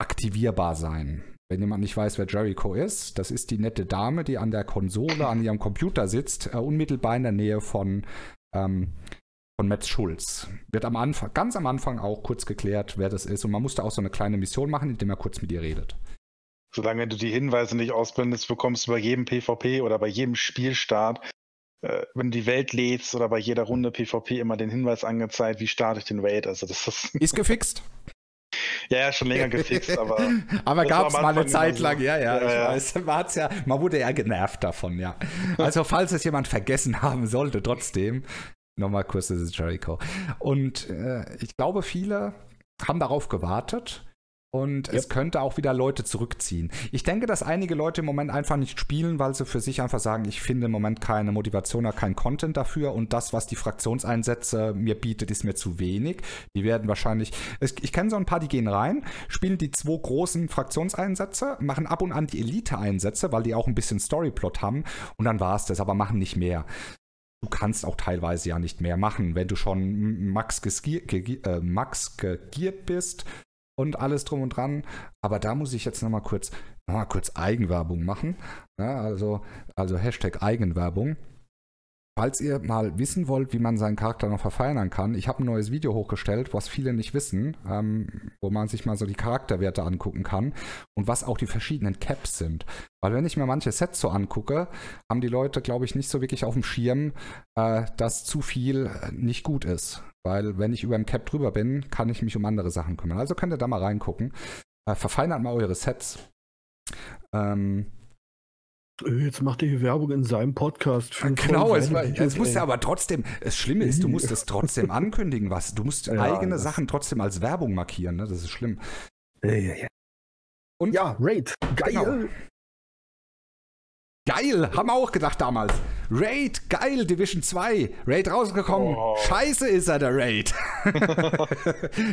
aktivierbar sein. Wenn jemand nicht weiß, wer Jericho ist, das ist die nette Dame, die an der Konsole, an ihrem Computer sitzt, äh, unmittelbar in der Nähe von, ähm, von Metz Schulz. Wird am Anfang, ganz am Anfang auch kurz geklärt, wer das ist. Und man musste auch so eine kleine Mission machen, indem er kurz mit ihr redet. Solange du die Hinweise nicht ausblendest, bekommst du bei jedem PvP oder bei jedem Spielstart, äh, wenn du die Welt lädst oder bei jeder Runde PvP immer den Hinweis angezeigt, wie starte ich den Raid. Also das ist, ist gefixt. Ja, ja, schon länger gefixt, aber. (laughs) aber gab es mal eine Zeit lang, ja, ja, ja, ja. Weiß, man, ja, man wurde ja genervt davon, ja. Also, falls es jemand vergessen (laughs) haben sollte, trotzdem, nochmal kurz, das ist Jericho. Und äh, ich glaube, viele haben darauf gewartet und yep. es könnte auch wieder Leute zurückziehen. Ich denke, dass einige Leute im Moment einfach nicht spielen, weil sie für sich einfach sagen, ich finde im Moment keine Motivation oder kein Content dafür und das, was die Fraktionseinsätze mir bietet, ist mir zu wenig. Die werden wahrscheinlich, ich kenne so ein paar, die gehen rein, spielen die zwei großen Fraktionseinsätze, machen ab und an die Elite-Einsätze, weil die auch ein bisschen Storyplot haben und dann war es das, aber machen nicht mehr. Du kannst auch teilweise ja nicht mehr machen, wenn du schon max, äh, max gegiert bist und alles drum und dran. Aber da muss ich jetzt nochmal kurz, noch mal kurz Eigenwerbung machen. Ja, also, also Hashtag Eigenwerbung. Falls ihr mal wissen wollt, wie man seinen Charakter noch verfeinern kann, ich habe ein neues Video hochgestellt, was viele nicht wissen, ähm, wo man sich mal so die Charakterwerte angucken kann und was auch die verschiedenen Caps sind. Weil wenn ich mir manche Sets so angucke, haben die Leute, glaube ich, nicht so wirklich auf dem Schirm, äh, dass zu viel nicht gut ist. Weil wenn ich über dem Cap drüber bin, kann ich mich um andere Sachen kümmern. Also könnt ihr da mal reingucken. Äh, verfeinert mal eure Sets. Ähm, äh, Jetzt macht er hier Werbung in seinem Podcast. Für genau, es, war, es musste aber trotzdem, das Schlimme ist, du musst es (laughs) trotzdem ankündigen, was. Du musst ja, eigene Sachen trotzdem als Werbung markieren, ne? das ist schlimm. Ja, ja, ja. Und ja, Raid, geil. Genau. Geil, haben wir auch gedacht damals. Raid, geil, Division 2. Raid rausgekommen. Oh. Scheiße ist er, der Raid. (laughs)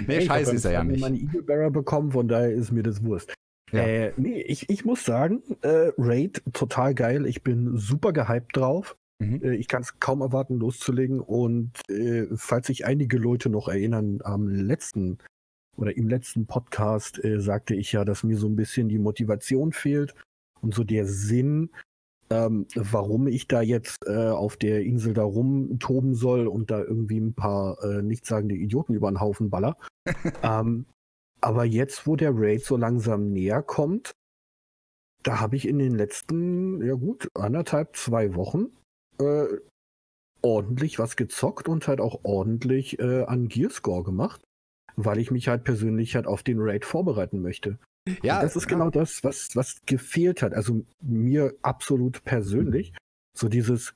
nee, hey, scheiße ist er ja nicht. Ich habe meine Eagle Bearer bekommen, von daher ist mir das Wurst. Ja. Äh, nee, ich, ich muss sagen, äh, Raid total geil. Ich bin super gehypt drauf. Mhm. Äh, ich kann es kaum erwarten, loszulegen. Und äh, falls sich einige Leute noch erinnern, am letzten oder im letzten Podcast äh, sagte ich ja, dass mir so ein bisschen die Motivation fehlt und so der Sinn, ähm, warum ich da jetzt äh, auf der Insel da rumtoben soll und da irgendwie ein paar äh, nichtssagende Idioten über den Haufen baller. (laughs) ähm, aber jetzt, wo der Raid so langsam näher kommt, da habe ich in den letzten, ja gut, anderthalb, zwei Wochen äh, ordentlich was gezockt und halt auch ordentlich äh, an Gearscore gemacht, weil ich mich halt persönlich halt auf den Raid vorbereiten möchte. Ja, und das ist ja. genau das, was, was gefehlt hat. Also mir absolut persönlich. So dieses,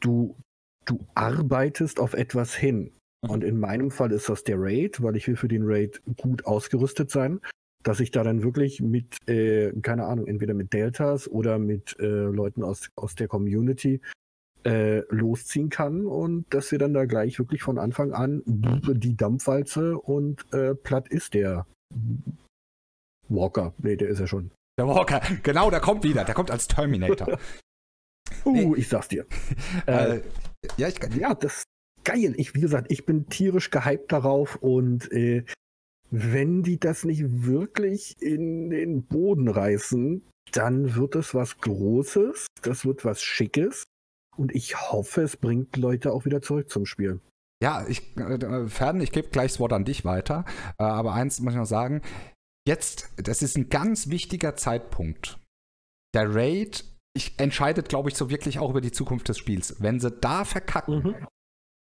du, du arbeitest auf etwas hin. Mhm. Und in meinem Fall ist das der Raid, weil ich will für den Raid gut ausgerüstet sein, dass ich da dann wirklich mit, äh, keine Ahnung, entweder mit Deltas oder mit äh, Leuten aus, aus der Community äh, losziehen kann und dass wir dann da gleich wirklich von Anfang an die Dampfwalze und äh, platt ist der Walker. Nee, der ist ja schon. Der Walker, genau, der kommt wieder. Der kommt als Terminator. (laughs) uh, nee. ich sag's dir. (laughs) äh, ja, ich, ja, das, geil. Ich, wie gesagt, ich bin tierisch gehypt darauf und äh, wenn die das nicht wirklich in den Boden reißen, dann wird es was Großes, das wird was Schickes und ich hoffe, es bringt Leute auch wieder zurück zum Spiel. Ja, ich, äh, Ferden, ich gebe gleich das Wort an dich weiter, äh, aber eins muss ich noch sagen, jetzt, das ist ein ganz wichtiger Zeitpunkt. Der Raid ich, entscheidet, glaube ich, so wirklich auch über die Zukunft des Spiels. Wenn sie da verkacken, mhm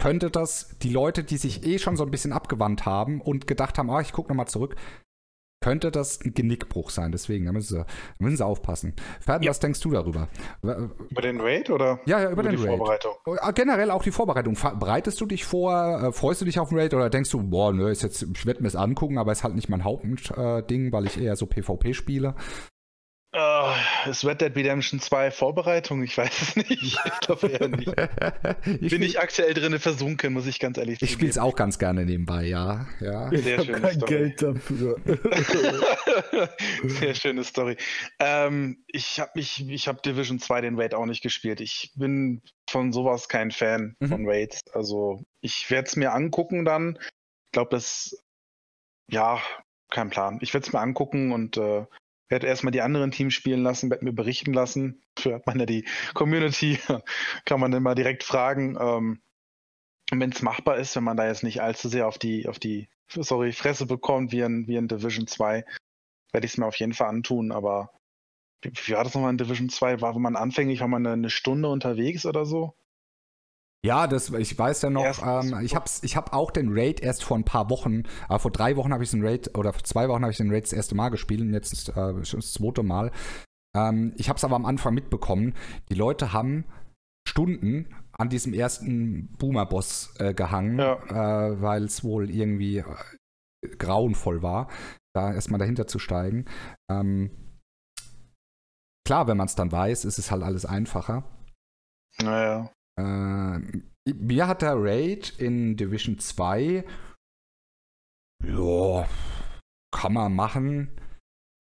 könnte das die Leute, die sich eh schon so ein bisschen abgewandt haben und gedacht haben, ah, ich gucke nochmal zurück, könnte das ein Genickbruch sein. Deswegen, da müssen sie, da müssen sie aufpassen. Ferdi, ja. was denkst du darüber? Über den Raid oder? Ja, ja, über, über den die Raid. Vorbereitung. Ah, generell auch die Vorbereitung. Bereitest du dich vor? Äh, freust du dich auf den Raid oder denkst du, boah, nö, ist jetzt, ich werde mir das angucken, aber ist halt nicht mein Hauptding, äh, weil ich eher so PvP spiele? Uh, ist Red Dead Redemption 2 Vorbereitung? Ich weiß es nicht. Ich glaube eher nicht. (laughs) ich Bin ich aktuell drin versunken, muss ich ganz ehrlich sagen. Ich spiele es auch ganz gerne nebenbei, ja. ja. Ich habe kein Story. Geld dafür. Sehr schöne Story. Ähm, ich habe mich, ich habe Division 2 den Raid auch nicht gespielt. Ich bin von sowas kein Fan mhm. von Raids. Also ich werde es mir angucken dann. Ich glaube, das, ja, kein Plan. Ich werde es mir angucken und äh, werde erstmal die anderen Teams spielen lassen, werde mir berichten lassen. Für hat man ja die Community, (laughs) kann man immer direkt fragen. Ähm, wenn es machbar ist, wenn man da jetzt nicht allzu sehr auf die, auf die, sorry, Fresse bekommt, wie in, wie in Division 2, werde ich es mir auf jeden Fall antun, aber wie, wie war das nochmal in Division 2? War, wenn man anfänglich, war man eine Stunde unterwegs oder so? Ja, das, ich weiß ja noch, ähm, ich habe ich hab auch den Raid erst vor ein paar Wochen, äh, vor drei Wochen habe ich den Raid, oder vor zwei Wochen habe ich den Raid das erste Mal gespielt und jetzt ist, äh, das zweite Mal. Ähm, ich habe es aber am Anfang mitbekommen, die Leute haben Stunden an diesem ersten Boomer-Boss äh, gehangen, ja. äh, weil es wohl irgendwie äh, grauenvoll war, da erstmal dahinter zu steigen. Ähm, klar, wenn man es dann weiß, ist es halt alles einfacher. Naja. Äh, mir hat der Raid in Division 2, ja, kann man machen.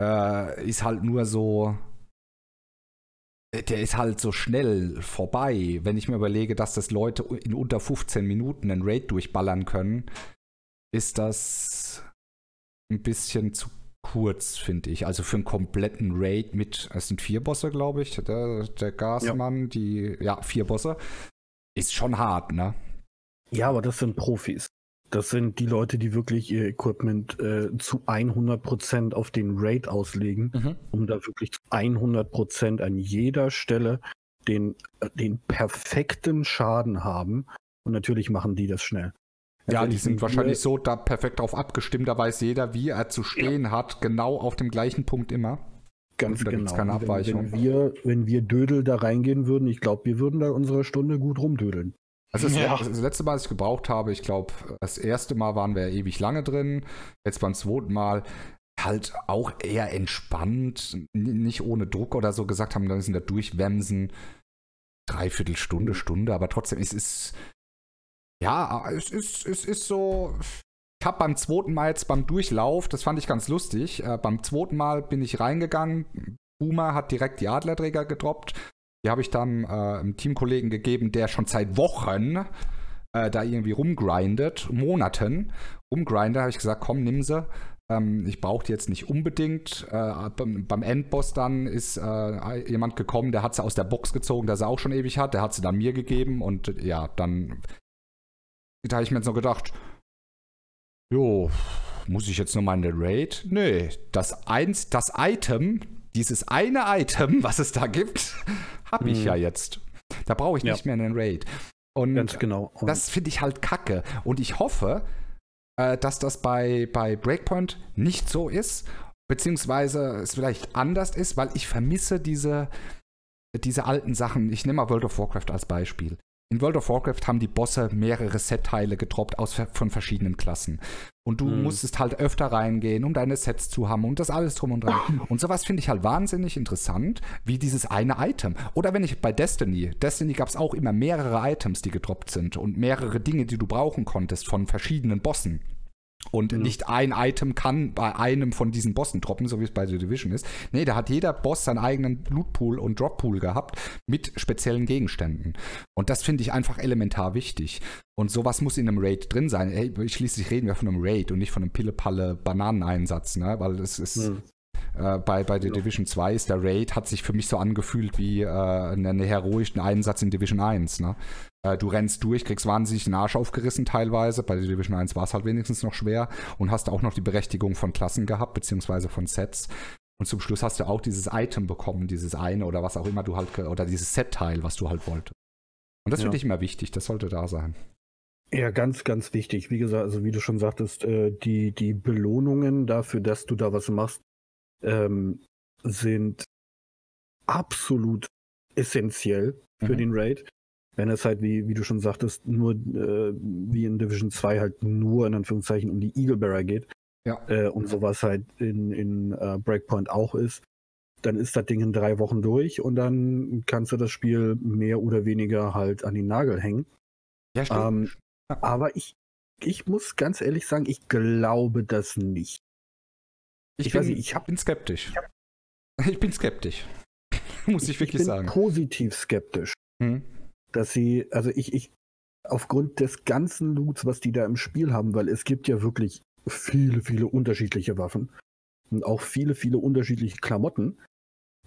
Äh, ist halt nur so, der ist halt so schnell vorbei. Wenn ich mir überlege, dass das Leute in unter 15 Minuten einen Raid durchballern können, ist das ein bisschen zu kurz, finde ich. Also für einen kompletten Raid mit, es sind vier Bosse, glaube ich, der, der Gasmann, ja. die, ja, vier Bosse, ist schon hart, ne? Ja, aber das sind Profis. Das sind die Leute, die wirklich ihr Equipment äh, zu 100% auf den Raid auslegen, mhm. um da wirklich zu 100% an jeder Stelle den, äh, den perfekten Schaden haben. Und natürlich machen die das schnell. Ja, die sind wahrscheinlich so da perfekt drauf abgestimmt, da weiß jeder, wie er zu stehen ja. hat, genau auf dem gleichen Punkt immer. Ganz da genau. keine Abweichung. Wenn, wenn, wir, wenn wir Dödel da reingehen würden, ich glaube, wir würden da unsere Stunde gut rumdödeln. Also das, ja. das, letzte Mal, als ich gebraucht habe, ich glaube, das erste Mal waren wir ewig lange drin, jetzt beim zweiten Mal halt auch eher entspannt, nicht ohne Druck oder so gesagt haben, dann sind da durchwemsen, dreiviertel Stunde, Stunde, aber trotzdem, es ist ja, es ist, es ist so. Ich habe beim zweiten Mal jetzt beim Durchlauf, das fand ich ganz lustig. Äh, beim zweiten Mal bin ich reingegangen. Boomer hat direkt die Adlerträger gedroppt. Die habe ich dann äh, einem Teamkollegen gegeben, der schon seit Wochen äh, da irgendwie rumgrindet, Monaten rumgrindet. habe ich gesagt, komm, nimm sie. Ähm, ich brauche die jetzt nicht unbedingt. Äh, beim, beim, Endboss dann ist äh, jemand gekommen, der hat sie aus der Box gezogen, der sie auch schon ewig hat. Der hat sie dann mir gegeben und ja, dann da habe ich mir jetzt noch gedacht, jo, muss ich jetzt nochmal in den Raid? Nee, das, eins, das Item, dieses eine Item, (laughs) was es da gibt, habe ich hm. ja jetzt. Da brauche ich ja. nicht mehr einen Raid. Und Ganz genau. Und das finde ich halt kacke. Und ich hoffe, äh, dass das bei, bei Breakpoint nicht so ist, beziehungsweise es vielleicht anders ist, weil ich vermisse diese, diese alten Sachen. Ich nehme mal World of Warcraft als Beispiel. In World of Warcraft haben die Bosse mehrere Set-Teile gedroppt aus, von verschiedenen Klassen. Und du mhm. musstest halt öfter reingehen, um deine Sets zu haben und das alles drum und dran. (laughs) und sowas finde ich halt wahnsinnig interessant, wie dieses eine Item. Oder wenn ich bei Destiny, Destiny gab es auch immer mehrere Items, die gedroppt sind und mehrere Dinge, die du brauchen konntest von verschiedenen Bossen. Und mhm. nicht ein Item kann bei einem von diesen Bossen droppen, so wie es bei The Division ist. Nee, da hat jeder Boss seinen eigenen Lootpool und Droppool gehabt mit speziellen Gegenständen. Und das finde ich einfach elementar wichtig. Und sowas muss in einem Raid drin sein. Hey, schließlich reden wir von einem Raid und nicht von einem Pille-Palle-Bananeneinsatz, ne? Weil es ist. Mhm. Äh, bei, bei The ja. Division 2 ist der Raid, hat sich für mich so angefühlt wie äh, einen heroischen Einsatz in Division 1. Ne? Äh, du rennst durch, kriegst wahnsinnig den Arsch aufgerissen teilweise. Bei Division 1 war es halt wenigstens noch schwer und hast auch noch die Berechtigung von Klassen gehabt, beziehungsweise von Sets. Und zum Schluss hast du auch dieses Item bekommen, dieses eine oder was auch immer du halt, oder dieses Set-Teil, was du halt wolltest. Und das ja. finde ich immer wichtig, das sollte da sein. Ja, ganz, ganz wichtig. Wie gesagt, also wie du schon sagtest, äh, die, die Belohnungen dafür, dass du da was machst, ähm, sind absolut essentiell für mhm. den Raid. Wenn es halt, wie, wie du schon sagtest, nur äh, wie in Division 2 halt nur in Anführungszeichen um die Eagle Bearer geht. Ja. Äh, und sowas halt in, in uh, Breakpoint auch ist. dann ist das Ding in drei Wochen durch und dann kannst du das Spiel mehr oder weniger halt an den Nagel hängen. Ja, stimmt. Ähm, aber ich, ich muss ganz ehrlich sagen, ich glaube das nicht. Ich, ich bin, nicht, ich hab, bin skeptisch. Ich, hab, (laughs) ich, bin skeptisch. (laughs) muss ich, ich wirklich ich bin sagen. Positiv skeptisch. Hm. Dass sie, also ich, ich, aufgrund des ganzen Loots, was die da im Spiel haben, weil es gibt ja wirklich viele, viele unterschiedliche Waffen und auch viele, viele unterschiedliche Klamotten.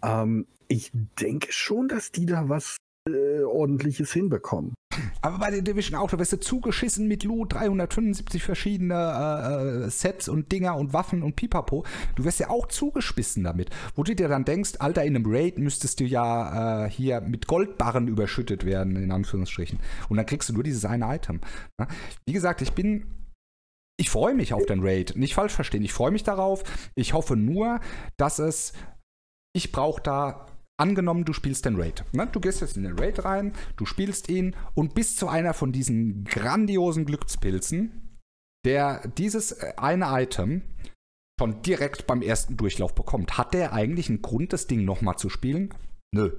Ähm, ich denke schon, dass die da was äh, ordentliches hinbekommen. Aber bei der Division auch, da wirst du zugeschissen mit Loot, 375 verschiedene äh, äh, Sets und Dinger und Waffen und Pipapo. Du wirst ja auch zugespissen damit. Wo du dir dann denkst, Alter, in einem Raid müsstest du ja äh, hier mit Goldbarren überschüttet werden, in Anführungsstrichen. Und dann kriegst du nur dieses eine Item. Ja? Wie gesagt, ich bin ich freue mich auf den Raid. Nicht falsch verstehen. Ich freue mich darauf. Ich hoffe nur, dass es. Ich brauche da Angenommen, du spielst den Raid. Ne? Du gehst jetzt in den Raid rein, du spielst ihn und bist zu einer von diesen grandiosen Glückspilzen, der dieses äh, eine Item schon direkt beim ersten Durchlauf bekommt. Hat der eigentlich einen Grund, das Ding nochmal zu spielen? Nö.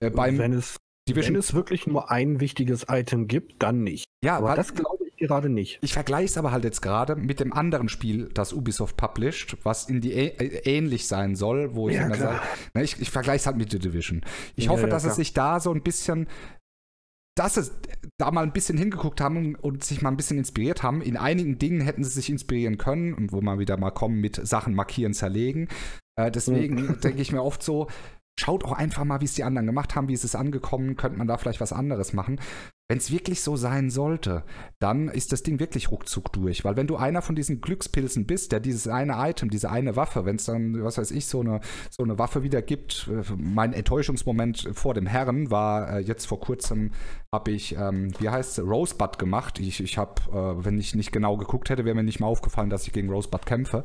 Äh, beim wenn, es, wenn es wirklich nur ein wichtiges Item gibt, dann nicht. Ja, aber das glaube gerade nicht. Ich vergleiche es aber halt jetzt gerade mit dem anderen Spiel, das Ubisoft published, was in die äh, ähnlich sein soll, wo ich ja, immer sage, ne, ich, ich vergleiche es halt mit The Division. Ich ja, hoffe, ja, dass klar. es sich da so ein bisschen dass sie da mal ein bisschen hingeguckt haben und sich mal ein bisschen inspiriert haben. In einigen Dingen hätten sie sich inspirieren können und wo man wieder mal kommen mit Sachen markieren, zerlegen. Äh, deswegen mhm. denke ich mir oft so, schaut auch einfach mal, wie es die anderen gemacht haben, wie ist es angekommen, könnte man da vielleicht was anderes machen. Wenn es wirklich so sein sollte, dann ist das Ding wirklich ruckzuck durch. Weil wenn du einer von diesen Glückspilzen bist, der dieses eine Item, diese eine Waffe, wenn es dann, was weiß ich, so eine, so eine Waffe wieder gibt, äh, mein Enttäuschungsmoment vor dem Herren war äh, jetzt vor kurzem, habe ich, ähm, wie heißt es, Rosebud gemacht. Ich, ich habe, äh, wenn ich nicht genau geguckt hätte, wäre mir nicht mal aufgefallen, dass ich gegen Rosebud kämpfe.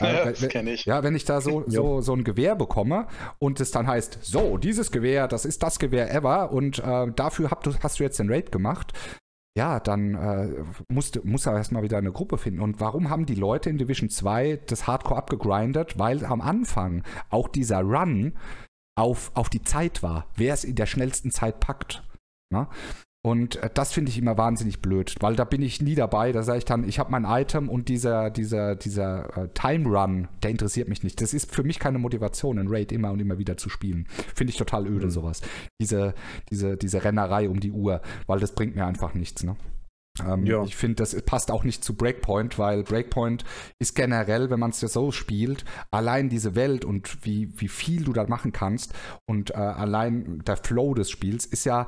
Ja, äh, das kenne ich. Ja, wenn ich da so, so, so ein Gewehr bekomme und es dann heißt, so, dieses Gewehr, das ist das Gewehr ever und äh, dafür hab, hast du jetzt den Raid gemacht, ja, dann äh, musst, muss er erstmal wieder eine Gruppe finden. Und warum haben die Leute in Division 2 das Hardcore abgegrindet? Weil am Anfang auch dieser Run auf, auf die Zeit war, wer es in der schnellsten Zeit packt. Na? Und äh, das finde ich immer wahnsinnig blöd, weil da bin ich nie dabei. Da sage ich dann, ich habe mein Item und dieser, dieser, dieser äh, Time Run, der interessiert mich nicht. Das ist für mich keine Motivation, ein Raid immer und immer wieder zu spielen. Finde ich total öde, mhm. sowas. Diese, diese, diese Rennerei um die Uhr, weil das bringt mir einfach nichts. Ne? Ähm, ja. Ich finde, das passt auch nicht zu Breakpoint, weil Breakpoint ist generell, wenn man es ja so spielt, allein diese Welt und wie, wie viel du da machen kannst und äh, allein der Flow des Spiels ist ja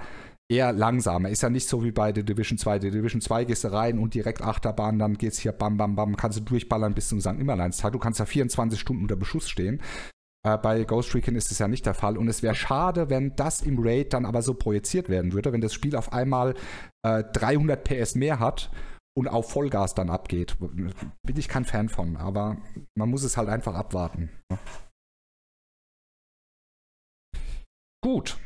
eher langsamer. Ist ja nicht so wie bei The Division 2. The Division 2 gehst du rein und direkt Achterbahn, dann geht's hier bam, bam, bam, kannst du durchballern bis zum St. Immerleinstag. Du kannst ja 24 Stunden unter Beschuss stehen. Äh, bei Ghost Recon ist es ja nicht der Fall. Und es wäre schade, wenn das im Raid dann aber so projiziert werden würde, wenn das Spiel auf einmal äh, 300 PS mehr hat und auf Vollgas dann abgeht. Bin ich kein Fan von, aber man muss es halt einfach abwarten. Gut,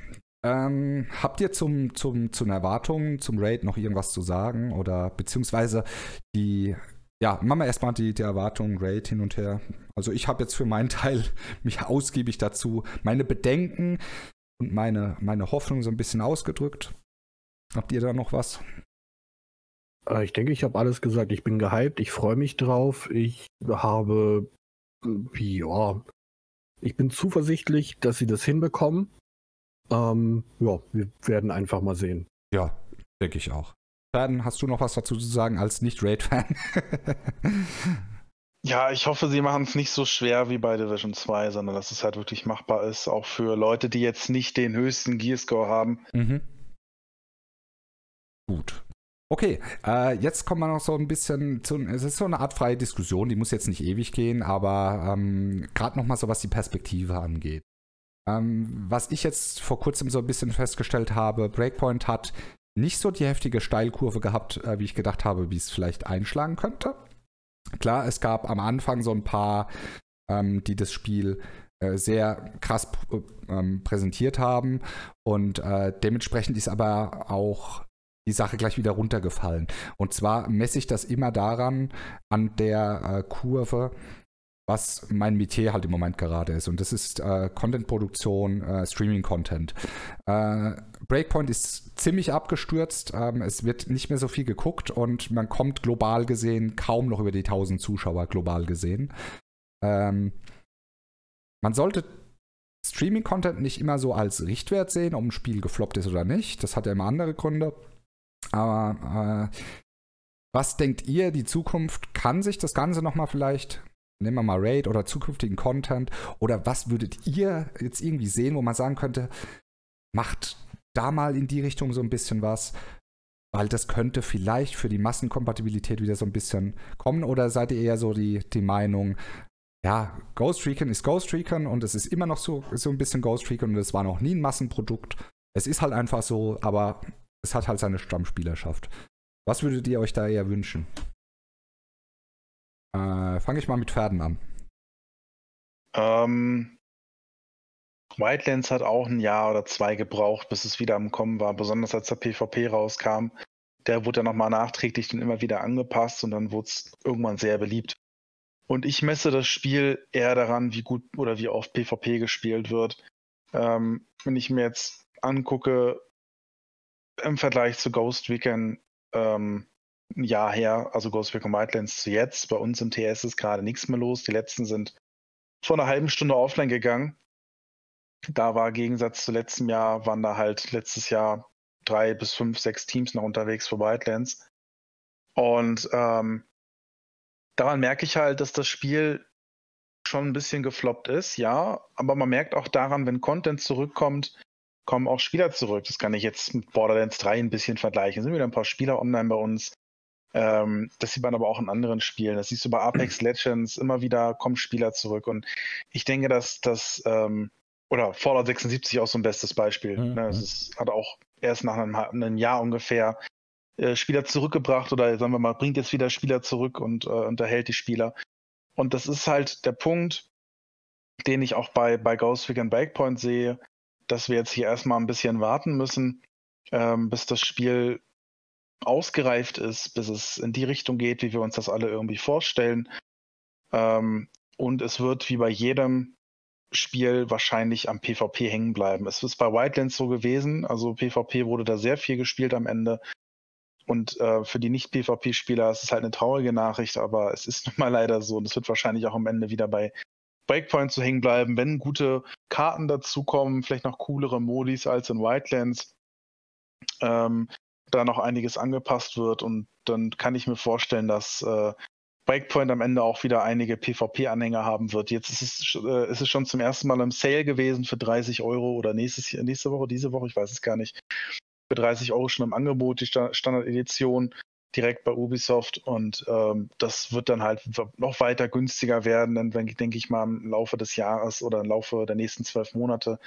ähm, habt ihr zum, zum, zu den Erwartungen zum Raid noch irgendwas zu sagen? Oder beziehungsweise die, ja, machen wir erstmal die, die Erwartungen, Raid hin und her. Also ich habe jetzt für meinen Teil (laughs) mich ausgiebig dazu meine Bedenken und meine, meine Hoffnung so ein bisschen ausgedrückt. Habt ihr da noch was? Äh, ich denke, ich habe alles gesagt. Ich bin gehypt, ich freue mich drauf. Ich habe, ja, ich bin zuversichtlich, dass sie das hinbekommen. Ähm, ja, wir werden einfach mal sehen. Ja, denke ich auch. Dann hast du noch was dazu zu sagen als Nicht-Raid-Fan? (laughs) ja, ich hoffe, sie machen es nicht so schwer wie bei Division 2, sondern dass es halt wirklich machbar ist, auch für Leute, die jetzt nicht den höchsten Gearscore haben. Mhm. Gut. Okay, äh, jetzt kommen wir noch so ein bisschen zu, es ist so eine Art freie Diskussion, die muss jetzt nicht ewig gehen, aber ähm, gerade noch mal so, was die Perspektive angeht. Ähm, was ich jetzt vor kurzem so ein bisschen festgestellt habe, Breakpoint hat nicht so die heftige Steilkurve gehabt, äh, wie ich gedacht habe, wie es vielleicht einschlagen könnte. Klar, es gab am Anfang so ein paar, ähm, die das Spiel äh, sehr krass äh, ähm, präsentiert haben und äh, dementsprechend ist aber auch die Sache gleich wieder runtergefallen. Und zwar messe ich das immer daran, an der äh, Kurve, was mein Metier halt im Moment gerade ist. Und das ist äh, Content-Produktion, äh, Streaming-Content. Äh, Breakpoint ist ziemlich abgestürzt. Ähm, es wird nicht mehr so viel geguckt und man kommt global gesehen kaum noch über die 1000 Zuschauer global gesehen. Ähm, man sollte Streaming-Content nicht immer so als Richtwert sehen, ob ein Spiel gefloppt ist oder nicht. Das hat ja immer andere Gründe. Aber äh, was denkt ihr, die Zukunft kann sich das Ganze nochmal vielleicht nehmen wir mal Raid oder zukünftigen Content oder was würdet ihr jetzt irgendwie sehen, wo man sagen könnte, macht da mal in die Richtung so ein bisschen was, weil das könnte vielleicht für die Massenkompatibilität wieder so ein bisschen kommen oder seid ihr eher so die, die Meinung, ja, Ghost Recon ist Ghost Recon und es ist immer noch so, so ein bisschen Ghost Recon und es war noch nie ein Massenprodukt. Es ist halt einfach so, aber es hat halt seine Stammspielerschaft. Was würdet ihr euch da eher wünschen? Äh, Fange ich mal mit Pferden an. Ähm, Wildlands hat auch ein Jahr oder zwei gebraucht, bis es wieder am Kommen war, besonders als der PvP rauskam. Der wurde dann nochmal nachträglich dann immer wieder angepasst und dann wurde es irgendwann sehr beliebt. Und ich messe das Spiel eher daran, wie gut oder wie oft PvP gespielt wird. Ähm, wenn ich mir jetzt angucke, im Vergleich zu Ghost Recon, ähm, ein Jahr her, also Ghost Recon Wildlands zu jetzt. Bei uns im TS ist gerade nichts mehr los. Die letzten sind vor einer halben Stunde offline gegangen. Da war im Gegensatz zu letztem Jahr, waren da halt letztes Jahr drei bis fünf, sechs Teams noch unterwegs für Wildlands. Und ähm, daran merke ich halt, dass das Spiel schon ein bisschen gefloppt ist, ja. Aber man merkt auch daran, wenn Content zurückkommt, kommen auch Spieler zurück. Das kann ich jetzt mit Borderlands 3 ein bisschen vergleichen. Es sind wieder ein paar Spieler online bei uns. Ähm, das sieht man aber auch in anderen Spielen. Das siehst du bei Apex (clears throat) Legends, immer wieder kommen Spieler zurück. Und ich denke, dass das, ähm, oder Fallout 76 auch so ein bestes Beispiel. Mhm. Ne? Es hat auch erst nach einem, einem Jahr ungefähr äh, Spieler zurückgebracht oder sagen wir mal, bringt jetzt wieder Spieler zurück und äh, unterhält die Spieler. Und das ist halt der Punkt, den ich auch bei, bei Ghost Recon Breakpoint sehe, dass wir jetzt hier erstmal ein bisschen warten müssen, ähm, bis das Spiel ausgereift ist, bis es in die Richtung geht, wie wir uns das alle irgendwie vorstellen. Ähm, und es wird wie bei jedem Spiel wahrscheinlich am PvP hängen bleiben. Es ist bei Wildlands so gewesen, also PvP wurde da sehr viel gespielt am Ende. Und äh, für die Nicht-PvP-Spieler ist es halt eine traurige Nachricht, aber es ist (laughs) nun mal leider so. Und es wird wahrscheinlich auch am Ende wieder bei Breakpoint zu hängen bleiben, wenn gute Karten dazukommen, vielleicht noch coolere Modis als in Wildlands. Ähm, da noch einiges angepasst wird und dann kann ich mir vorstellen, dass äh, Breakpoint am Ende auch wieder einige PvP-Anhänger haben wird. Jetzt ist es, äh, ist es schon zum ersten Mal im Sale gewesen für 30 Euro oder nächstes, nächste Woche, diese Woche, ich weiß es gar nicht. Für 30 Euro schon im Angebot, die Standard-Edition direkt bei Ubisoft und ähm, das wird dann halt noch weiter günstiger werden, dann denke ich mal im Laufe des Jahres oder im Laufe der nächsten zwölf Monate.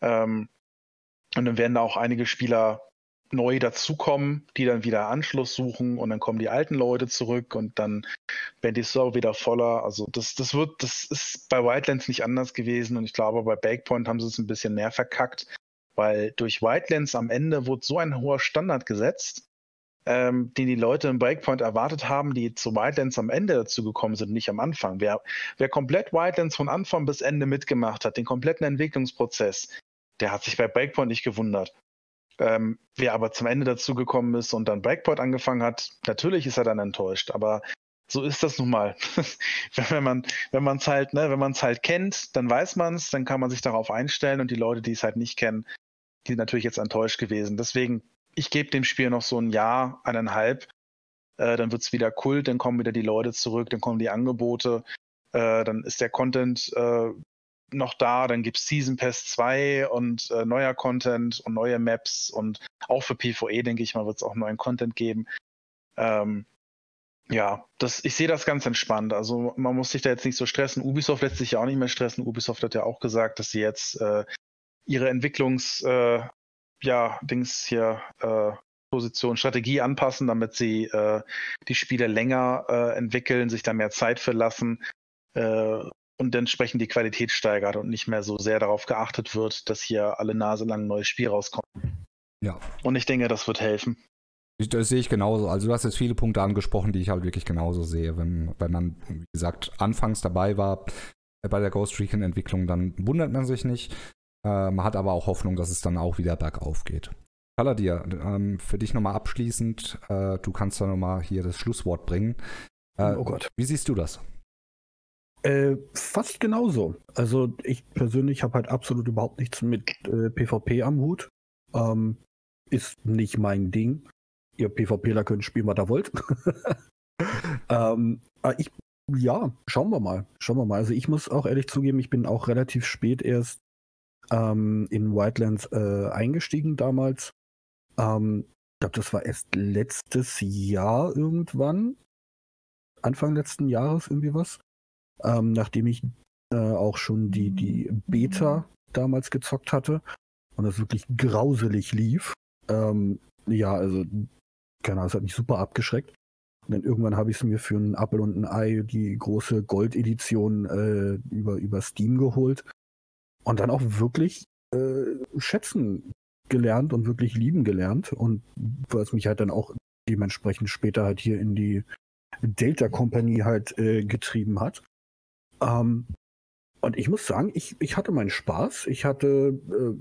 Ähm, und dann werden da auch einige Spieler neu dazukommen, die dann wieder Anschluss suchen und dann kommen die alten Leute zurück und dann werden die Server wieder voller. Also das, das wird, das ist bei Wildlands nicht anders gewesen und ich glaube, bei Backpoint haben sie es ein bisschen mehr verkackt, weil durch Wildlands am Ende wurde so ein hoher Standard gesetzt, ähm, den die Leute im Breakpoint erwartet haben, die zu Wildlands am Ende dazu gekommen sind, nicht am Anfang. Wer, wer komplett Wildlands von Anfang bis Ende mitgemacht hat, den kompletten Entwicklungsprozess, der hat sich bei Breakpoint nicht gewundert. Ähm, wer aber zum Ende dazu gekommen ist und dann Breakpoint angefangen hat, natürlich ist er dann enttäuscht, aber so ist das nun mal. (laughs) wenn man wenn man es halt, ne, wenn man es halt kennt, dann weiß man es, dann kann man sich darauf einstellen und die Leute, die es halt nicht kennen, die sind natürlich jetzt enttäuscht gewesen. Deswegen, ich gebe dem Spiel noch so ein Jahr, eineinhalb, äh, dann wird es wieder Kult, dann kommen wieder die Leute zurück, dann kommen die Angebote, äh, dann ist der Content äh, noch da, dann gibt es Season Pass 2 und äh, neuer Content und neue Maps und auch für PvE, denke ich mal, wird es auch neuen Content geben. Ähm, ja, das, ich sehe das ganz entspannt. Also man muss sich da jetzt nicht so stressen. Ubisoft lässt sich ja auch nicht mehr stressen. Ubisoft hat ja auch gesagt, dass sie jetzt äh, ihre Entwicklungs, äh, ja, Dings hier, äh, Position, Strategie anpassen, damit sie äh, die Spiele länger äh, entwickeln, sich da mehr Zeit für lassen. Äh, und entsprechend die Qualität steigert und nicht mehr so sehr darauf geachtet wird, dass hier alle Nase lang ein neues Spiel rauskommt. Ja. Und ich denke, das wird helfen. Das sehe ich genauso. Also du hast jetzt viele Punkte angesprochen, die ich halt wirklich genauso sehe. Wenn, wenn man, wie gesagt, anfangs dabei war bei der Ghost Recon Entwicklung, dann wundert man sich nicht. Äh, man hat aber auch Hoffnung, dass es dann auch wieder bergauf geht. Paladir, ähm, für dich nochmal abschließend, äh, du kannst da nochmal hier das Schlusswort bringen. Äh, oh Gott. Wie siehst du das? Äh, fast genauso. Also ich persönlich habe halt absolut überhaupt nichts mit äh, PvP am Hut. Ähm, ist nicht mein Ding. Ihr PvPler könnt spielen, was ihr wollt. (laughs) ähm, ich, ja, schauen wir mal. Schauen wir mal. Also ich muss auch ehrlich zugeben, ich bin auch relativ spät erst ähm, in Wildlands äh, eingestiegen damals. Ähm, ich glaube, das war erst letztes Jahr irgendwann. Anfang letzten Jahres irgendwie was ähm, nachdem ich äh, auch schon die, die Beta damals gezockt hatte und das wirklich grauselig lief. Ähm, ja, also, keine Ahnung, es hat mich super abgeschreckt. Und dann irgendwann habe ich es mir für einen Apple und ein Ei, die große Gold-Edition äh, über, über Steam geholt. Und dann auch wirklich äh, schätzen gelernt und wirklich lieben gelernt. Und was mich halt dann auch dementsprechend später halt hier in die Delta Company halt äh, getrieben hat. Ähm, und ich muss sagen, ich, ich hatte meinen Spaß. Ich hatte, äh,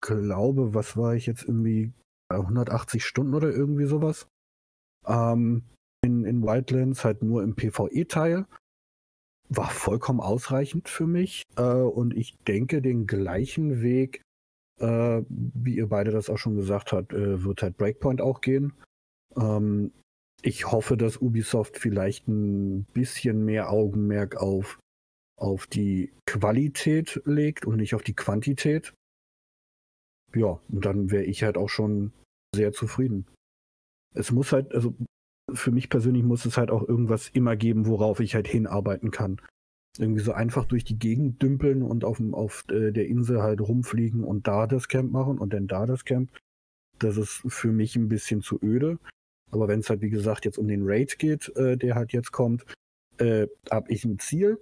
glaube, was war ich jetzt irgendwie 180 Stunden oder irgendwie sowas. Ähm, in, in Wildlands, halt nur im PvE-Teil. War vollkommen ausreichend für mich. Äh, und ich denke, den gleichen Weg, äh, wie ihr beide das auch schon gesagt habt, äh, wird halt Breakpoint auch gehen. Ähm, ich hoffe, dass Ubisoft vielleicht ein bisschen mehr Augenmerk auf, auf die Qualität legt und nicht auf die Quantität. Ja, und dann wäre ich halt auch schon sehr zufrieden. Es muss halt, also für mich persönlich muss es halt auch irgendwas immer geben, worauf ich halt hinarbeiten kann. Irgendwie so einfach durch die Gegend dümpeln und auf, auf äh, der Insel halt rumfliegen und da das Camp machen und dann da das Camp. Das ist für mich ein bisschen zu öde. Aber wenn es halt, wie gesagt, jetzt um den Raid geht, äh, der halt jetzt kommt, äh, habe ich ein Ziel.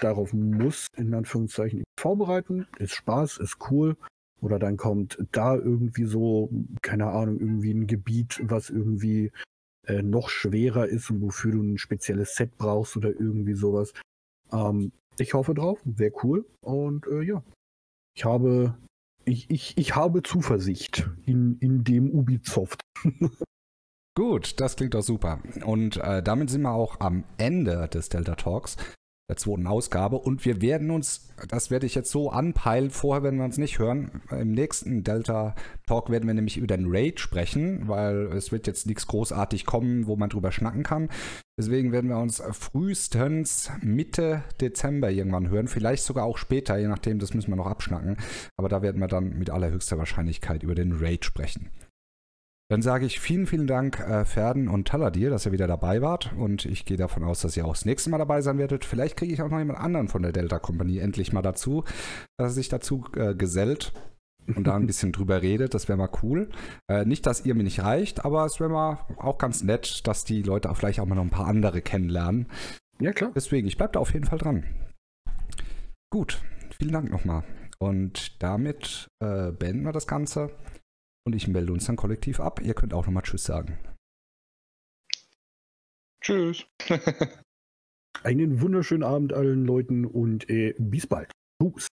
Darauf muss, in Anführungszeichen, vorbereiten. Ist Spaß, ist cool. Oder dann kommt da irgendwie so, keine Ahnung, irgendwie ein Gebiet, was irgendwie äh, noch schwerer ist und wofür du ein spezielles Set brauchst oder irgendwie sowas. Ähm, ich hoffe drauf, wäre cool. Und äh, ja, ich habe, ich, ich, ich habe Zuversicht in, in dem Ubisoft. (laughs) Gut, das klingt doch super. Und äh, damit sind wir auch am Ende des Delta Talks, der zweiten Ausgabe. Und wir werden uns, das werde ich jetzt so anpeilen, vorher werden wir uns nicht hören. Im nächsten Delta Talk werden wir nämlich über den Raid sprechen, weil es wird jetzt nichts großartig kommen, wo man drüber schnacken kann. Deswegen werden wir uns frühestens Mitte Dezember irgendwann hören, vielleicht sogar auch später, je nachdem, das müssen wir noch abschnacken. Aber da werden wir dann mit allerhöchster Wahrscheinlichkeit über den Raid sprechen. Dann sage ich vielen, vielen Dank, äh, Ferden und Taladir, dass ihr wieder dabei wart. Und ich gehe davon aus, dass ihr auch das nächste Mal dabei sein werdet. Vielleicht kriege ich auch noch jemand anderen von der Delta Kompanie endlich mal dazu, dass er sich dazu äh, gesellt und da ein (laughs) bisschen drüber redet. Das wäre mal cool. Äh, nicht, dass ihr mir nicht reicht, aber es wäre mal auch ganz nett, dass die Leute auch vielleicht auch mal noch ein paar andere kennenlernen. Ja, klar. Deswegen, ich bleibe da auf jeden Fall dran. Gut, vielen Dank nochmal. Und damit äh, beenden wir das Ganze und ich melde uns dann kollektiv ab. Ihr könnt auch nochmal Tschüss sagen. Tschüss. Einen wunderschönen Abend allen Leuten und äh, bis bald. Tschüss.